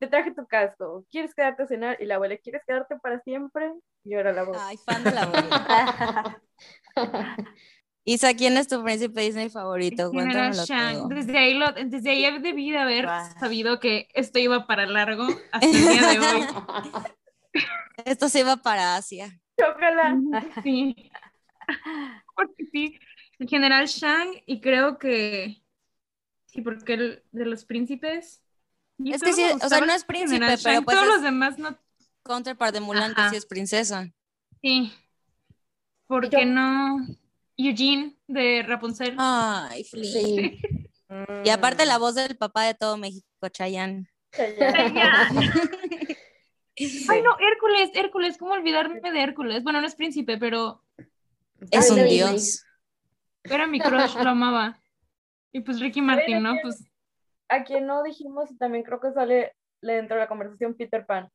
te traje tu casco, ¿quieres quedarte a cenar? Y la abuela, ¿quieres quedarte para siempre? Y yo era la voz. Ay, fan de la abuela. Isa, ¿quién es tu príncipe Disney favorito? General Shang. Desde ahí, lo, desde ahí debí de haber sabido que esto iba para largo hasta el día de hoy. Esto se iba para Asia. Chócala. Sí. Porque sí, el general Shang y creo que sí, porque el de los príncipes. Es que sí, o sea, no es príncipe, general pero Shang, pues todos es- los demás no. Counterpart de Mulan, que sí es princesa. Sí. Porque no. Eugene de Rapunzel. Ay. Sí. Y aparte la voz del papá de todo México, Chayanne. Ay, ya. Ay, no, Hércules, Hércules, ¿cómo olvidarme de Hércules? Bueno, no es príncipe, pero Es un dios. era mi crush, lo amaba. Y pues Ricky Martin, ¿no? Pues. A quien no dijimos, y también creo que sale dentro de la conversación Peter Pan.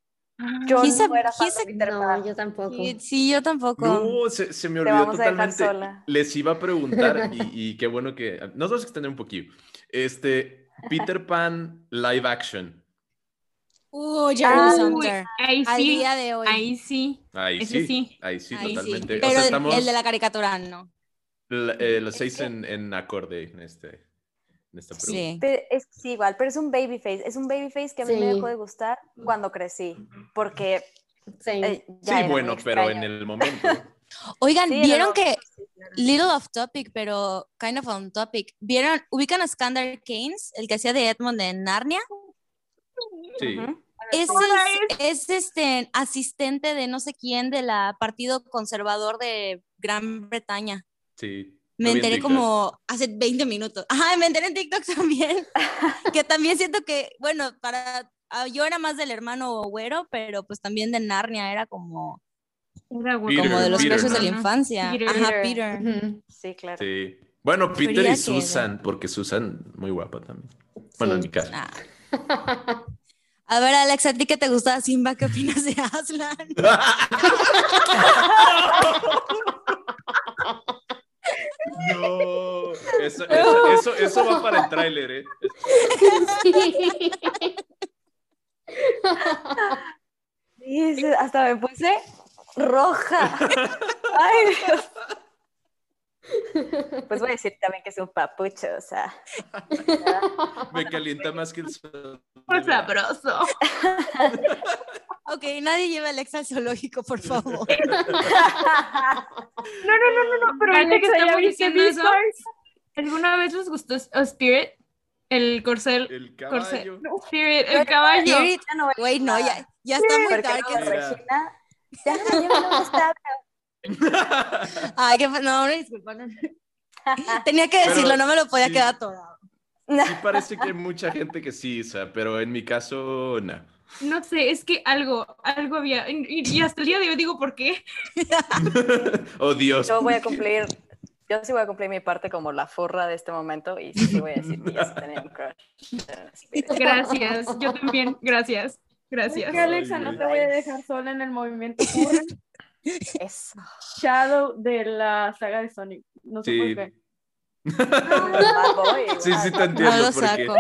Yo He's a- no era fan de a- Peter No, Pan. yo tampoco. Sí, sí, yo tampoco. No, se, se me olvidó totalmente. Les iba a preguntar, y, y qué bueno que. Nos vamos a extender un poquillo. Este, Peter Pan live action. Uh, Jeremy Sumter. Ahí Al sí, día de hoy. ahí sí. Ahí sí, sí. Ahí sí, Ahí sí. totalmente. O Pero sea, el- estamos el de la caricatura no. la- eh, los seis en, en acorde este, en esta pregunta. Sí. Pe- Es sí, igual, pero es un babyface. Es un babyface que a mí me dejó de gustar cuando crecí. Porque Sí. eh, ya Sí, bueno, pero en el momento. Oigan, ¿vieron que sí, claro. Little off topic, pero kind of on topic. ¿Vieron? ¿Ubican a Skander Keynes, el que hacía de Edmond en Narnia? Sí. Hola, es, es, este asistente de no sé quién del Partido Conservador de Gran Bretaña. Sí. Me en enteré como hace 20 minutos. Ajá, me enteré en TikTok también. que también siento que, bueno, para ah, yo era más del hermano güero, pero pues también de Narnia era como, Era Peter, como de los Peter, crushes de la infancia. Peter. Ajá, Peter. Sí, claro. Sí. Bueno, Peter y que- Susan, porque Susan, muy guapa también. Bueno, en Sí. mi caso. Ah. A ver, Alex, ¿a ti qué te gusta Simba? ¿Qué opinas de Aslan? No, eso, eso, eso, eso va para el tráiler, ¿eh? Sí, sí, hasta me puse roja. Ay, Dios. Pues voy a decir también que es un papucho, o sea. Me calienta más que el sol. Sabroso. ok, nadie lleva a Alex al zoológico, por favor. No, no, no, no, no, pero ahorita que Alexa, ¿ya estamos diciendo eso? ¿alguna vez les gustó Spirit? El corcel. El corcel caballo. no, Spirit, el caballo. Spirit, Ya no Güey, no, ya, ya está muy Porque dark. no. Regina, ya no, gusta. Ay, qué fa- no, no, disculpa. Tenía que Pero decirlo, no me lo podía sí. quedar todo. Sí parece que hay mucha gente que sí, Isa, pero en mi caso, no. No sé, es que algo, algo había. Y, y hasta el día de hoy digo por qué. oh, Dios. Yo voy a cumplir, yo sí voy a cumplir mi parte como la forra de este momento y sí voy a decir que ya se tenía un crush. Gracias, yo también, gracias. Es Gracias. que Alexa, no te voy a dejar sola en el movimiento Eso. Shadow de la saga de Sonic. No sé Sí. por qué. Bad Boy, Sí, sí te entiendo. No lo saco.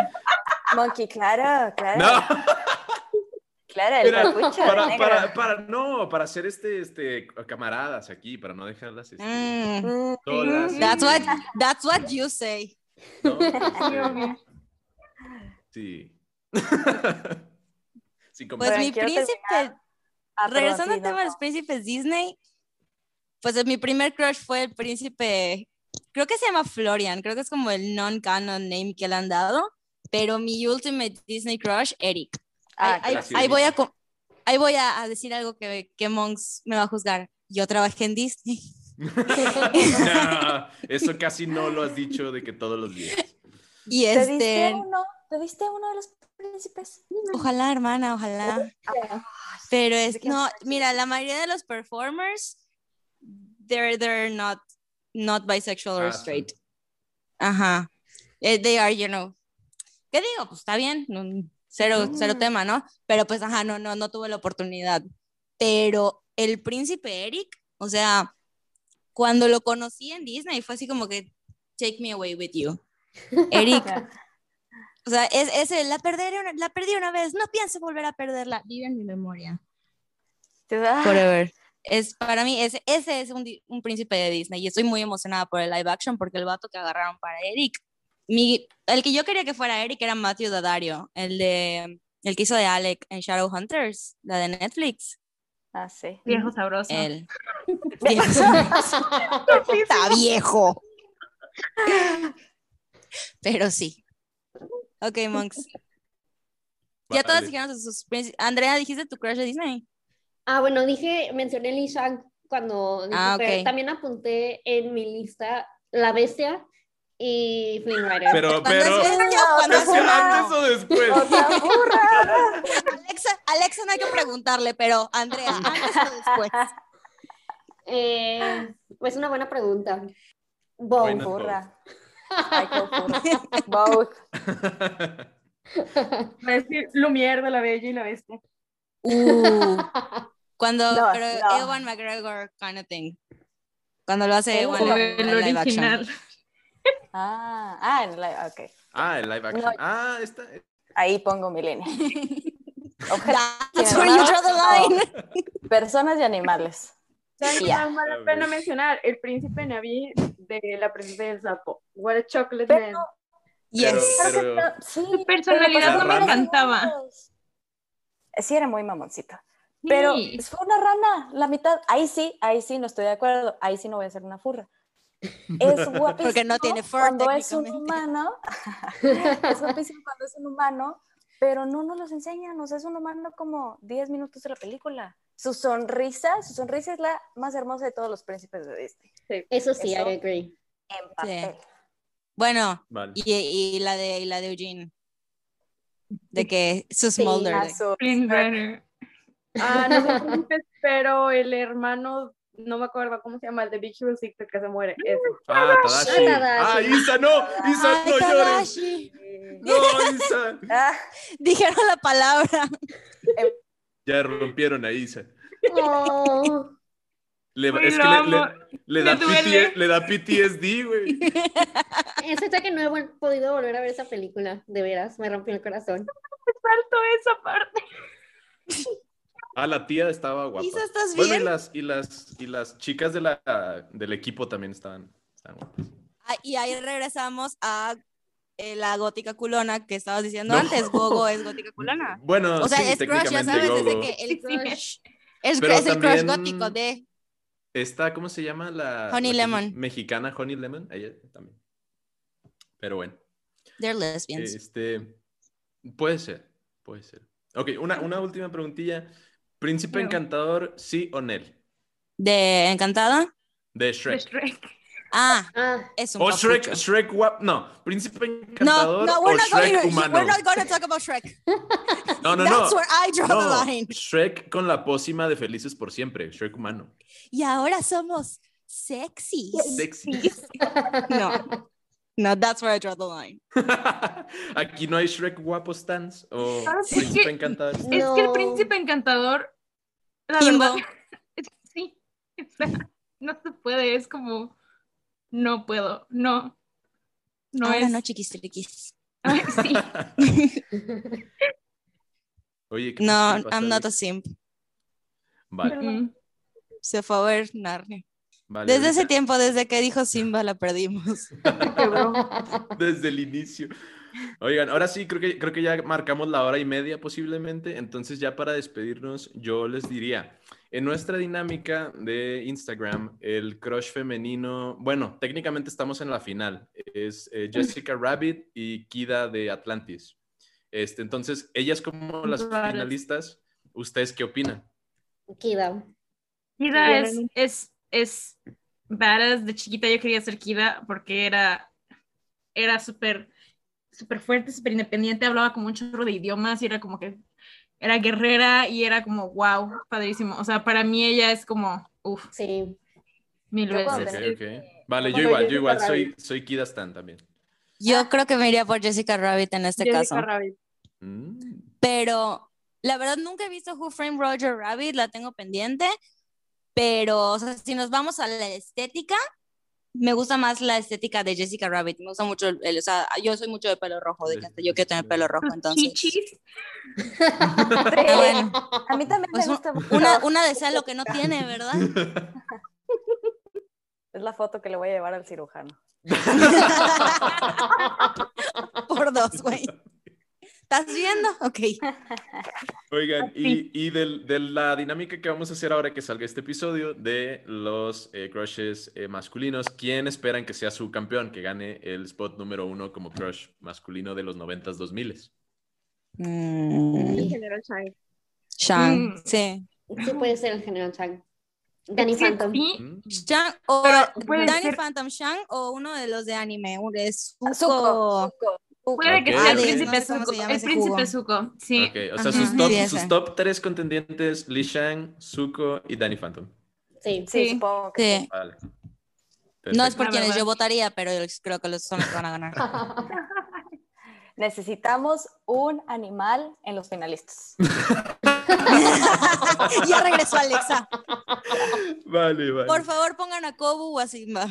Monkey, claro, claro. No, Claro, mira, para, negro. para, para, no, para hacer este, este, camaradas aquí, para no dejarlas este, Mm, solas. that's what that's what you say. ¿no? Sí. Sí. Pues Bueno, mi príncipe, Ah, regresando al tema de los príncipes Disney, pues mi primer crush fue el príncipe, creo que se llama Florian, creo que es como el non-canon name que le han dado, pero mi ultimate Disney crush, Eric. Ah, ahí, voy a, ahí voy a, a decir algo que, que Monks me va a juzgar. Yo trabajé en Disney. No, eso casi no lo has dicho de que todos los días. Y ¿Te diste este, uno? ¿Te diste uno de los príncipes? ojalá, hermana, ojalá. Pero es, no, mira, la mayoría de los performers, they're, they're not, not bisexual or Ah, sí. straight. Ajá. Eh, They are, you know. ¿Qué digo? Pues está bien, no- cero, cero Mm. tema, ¿no? Pero pues, ajá, no, no, no tuve la oportunidad. Pero el príncipe Eric, o sea, cuando lo conocí en Disney fue así como que, take me away with you. Eric, o sea, es, ese, la, perderé una- la perdí una vez, no pienso volver a perderla, vive en mi memoria. Te da- Forever. Es, para mí, ese, ese es un, un príncipe de Disney y estoy muy emocionada por el live action porque el vato que agarraron para Eric, mi, el que yo quería que fuera Eric era Matthew Daddario, el de el que hizo de Alec en Shadowhunters, la de Netflix. Ah, sí. Viejo sabroso. Él. Viejo sabroso. Está viejo. Pero sí. Ok, monks. Ya todas dijeron sus. Andrea, dijiste tu crush de Disney. Ah, bueno, dije, mencioné Lee Shang cuando dije, Ah, pero ok. también apunté en mi lista La Bestia y Flynn Rider. Pero, pero, es bestia o cuando ¿es es que humano. antes o después? Otra burra. Alexa, Alexa no hay que preguntarle, pero Andrea, antes o después. Eh, pues una buena pregunta. Both. Burra. Burra. Both. Va a decir Lumière de la Bella y la Bestia. Uh, cuando, No, pero no. Ewan McGregor kind of thing. Cuando lo hace Ewan Ewan O en el el live action. Ah, ah, en la- ok. Ah, el live action. No. Ah, está. Ahí pongo mi línea. Objetos That's where you draw the line. Personas y animales. ¿Saben qué Ya. más vale la pena mencionar? El príncipe Naví de la princesa del sapo. What a chocolate Pero- man. Yes. Pero- Pero- sí, Su personalidad no me encantaba. Sí, era muy mamoncito. Pero Sí. fue una rana, la mitad. Ahí sí, ahí sí no estoy de acuerdo. Ahí sí no voy a ser una furra. Es guapísimo. Porque no tiene fur, Cuando es un humano. es guapísimo cuando es un humano, pero no nos los enseñan. O sea, es un humano como 10 minutos de la película. Su sonrisa, su sonrisa es la más hermosa de todos los príncipes de Disney. Eso sí, Eso. I agree. En papel. Bueno, Vale. y, y la de y la de Eugene. De que su Sí. Ah, no príncipes, pero el hermano, no me acuerdo cómo se llama, el de Big Hero 6 el que se muere. Ese. Ah, Tadashi. Tadashi. Ah, Isa, no. Isa, Ay, no llores. No, Isa. Ah, Dijeron la palabra. Ya rompieron a Isa. Oh, Le- es que le, amo. le- le da Me. PT le da PTSD, güey. es hasta que no he podido volver a ver esa película, de veras, me rompió el corazón. Salto esa parte. Ah, la tía estaba guapa. Isa, ¿estás Bueno, y bien? las, y las, y las chicas de la, del equipo también estaban, estaban guapas. Ah, y ahí regresamos a eh, la gótica culona que estabas diciendo No. antes. Gogo es gótica culona. Bueno, O sea, sí, es crush, ya sabes, desde Gogo. que el crush es, Pero es el crush gótico de Esta, ¿cómo se llama? La Honey la Lemon. Mexicana Honey Lemon, ella también. Pero bueno, They're lesbians. este, puede ser, puede ser. Ok, una, una última preguntilla. ¿Príncipe encantador, sí o Nel? ¿De Encantada? De De Shrek. Shrek. Ah, Ah, es un O Shrek. Shrek guap, no, Príncipe No, encantador no, o we're not, Shrek going to, humano. we're not going to talk about Shrek. No, no, no. That's where I draw No, the line. Shrek con la pócima de Felices por Siempre, Shrek humano. Y ahora somos sexy. Sexy. No, no, that's where I draw the line. Aquí no hay Shrek guapo stands o Ah, Príncipe que- encantador. Es que el No. príncipe encantador, la verdad, sí, o sea, no se puede, es como, no puedo, no, no ahora es, no, chiquis triquis. Ay, sí, Oye, ¿qué- No, I'm not a simp. Vale, Mm. Se fue a ver Narnia. vale, Desde ese ahorita- tiempo, desde que dijo Simba, la perdimos. Desde el inicio. Oigan, ahora sí, creo que, creo que ya marcamos la hora y media posiblemente. Entonces, ya para despedirnos, yo les diría, en nuestra dinámica de Instagram, el crush femenino, bueno, técnicamente estamos en la final. Es eh, Jessica Rabbit y Kida de Atlantis. Este, entonces, ellas como las finalistas, ¿ustedes qué opinan? Kida. Kida es, es, es badass. De chiquita yo quería ser Kida porque era, era súper súper fuerte, súper independiente, hablaba como un chorro de idiomas y era como que era guerrera y era como wow, padrísimo. O sea, para mí ella es como, uff, Sí. mil Yo veces. tenía- ok. Vale, yo igual, yo Jessica igual, soy, Rabbit. soy Kida Stan también. Yo creo que me iría por Jessica Rabbit en este Jessica caso. Rabbit. Mm. Pero la verdad nunca he visto Who Framed Roger Rabbit, la tengo pendiente. Pero, o sea, si nos vamos a la estética, me gusta más la estética de Jessica Rabbit. Me gusta mucho, el, el- o sea, yo soy mucho de pelo rojo, de yo quiero tener pelo rojo, entonces. chichis. Bueno, A mí también pues me un- gusta mucho. una, una desea lo que no tiene, ¿verdad? Es la foto que le voy a llevar al cirujano. Por dos, güey. ¿Estás viendo? Ok. Oigan, y, y del- de la dinámica que vamos a hacer ahora que salga este episodio de los eh, crushes eh, masculinos, ¿quién esperan que sea su campeón, que gane el spot número uno como crush masculino de los 90s 2000 Mm, En general, Shang. Shang, Mm. sí. Sí puede ser el general Chang. Danny Es Phantom. sí. Shang o Danny ser- Phantom Shang o uno de los de anime, Zuko. Zuko. Zuko. Puede que sea el príncipe Zuko. El príncipe. Zuko, sí. Ok, o sea, Ajá. sus top, sus tres contendientes, Li Shang, Zuko y Danny Phantom. Sí. Sí, Sí. supongo que Sí. Vale. No es por quienes yo votaría, pero yo creo que los son los que van a ganar. necesitamos un animal en los finalistas. ya regresó Alexa. Vale, vale. Por favor, pongan a Kobu o a Simba.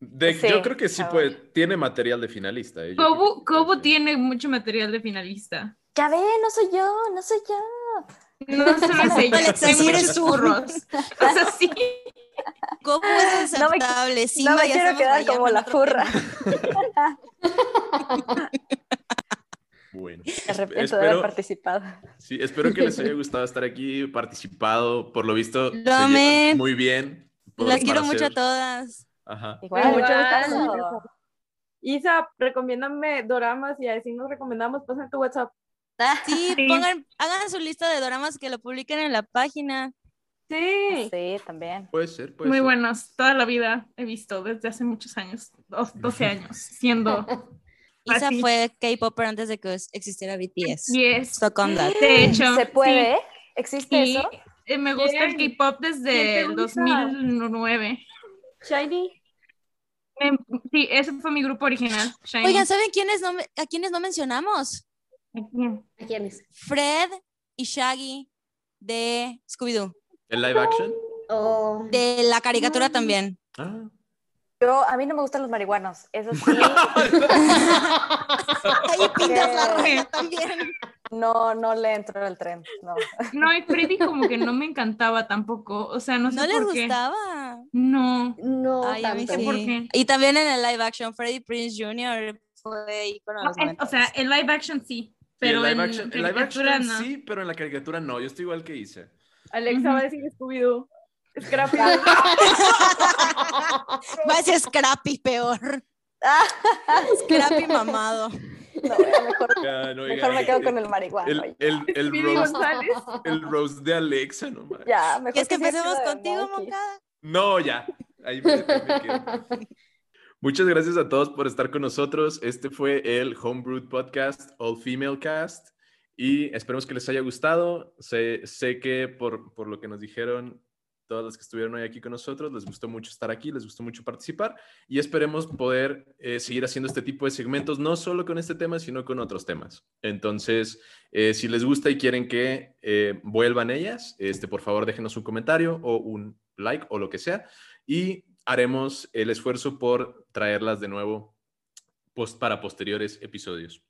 De- Sí, yo creo que sí puede, tiene material de finalista. eh, Kobu, que- Kobu sí. tiene mucho material de finalista. Ya ve, no soy yo, no soy yo. No solo es ella, hay muchos tú. churros. O sea, sí. Kobu es No me- aceptable. No Simba me ya quiero quedar como la furra. Bueno, Me arrepiento de espero- haber participado. Sí, espero que les haya gustado estar aquí, participado. Por lo visto, se Lo llevan amé. muy bien. Las quiero mucho a todas. Ajá. Igual, mucho gusto. Isa, recomiéndame doramas y así nos recomendamos. Pasa tu WhatsApp. Sí, Sí. pongan, hagan su lista de doramas que lo publiquen en la página. Sí. Sí, también. Puede ser, puede Muy ser. buenos. Toda la vida he visto desde hace muchos años, dos- 12 años, siendo Isa Así. fue K-Popper antes de que existiera BTS. yes. So con that. De hecho, ¿Se puede? sí. ¿Existe Y, eso? eh, me gusta el. K-pop ¿Quién desde el gusta? 2009. Shiny. Sí, ese fue mi grupo original. Shiny. Oigan, ¿saben quiénes no, me- a quiénes no mencionamos? ¿A quién es? Fred y Shaggy de Scooby-Doo. ¿El live action? Oh, De la caricatura también. Ah. Yo, a mí no me gustan los marihuanos. Eso sí, Ahí pintas la también. No, no le entro al tren. No. No, y Freddy como que no me encantaba tampoco. O sea, no sé ¿No les por qué. gustaba? No. no Ay, a mí tanto. sé por qué. Y también en el live action, Freddie Prince Jr. fue ícono No, o sea, 90s. el live action sí, Sí, pero el en live action, el live caricatura action no. sí, pero en la caricatura no. Yo estoy igual que hice. Alexa va a decir Scooby-Doo. Scrappy. Va a ser Scrappy peor. Scrappy mamado. No, ya mejor, Ya, no, mejor me oigan, quedo el- con el marihuano. El, el, el, el roast de Alexa, no mames. Ya, mejor ¿Quieres que empecemos contigo. Moncada? No, ya. Ahí me, me quedo. Muchas gracias a todos por estar con nosotros. Este fue el Homebrew Podcast, All Female Cast. Y esperemos que les haya gustado. Sé, sé que por, por lo que nos dijeron todas las que estuvieron hoy aquí con nosotros, les gustó mucho estar aquí, les gustó mucho participar. Y esperemos poder eh, seguir haciendo este tipo de segmentos, no solo con este tema, sino con otros temas. Entonces, eh, si les gusta y quieren que eh, vuelvan ellas, este, por favor déjenos un comentario o un like o lo que sea. Y haremos el esfuerzo por traerlas de nuevo para posteriores episodios.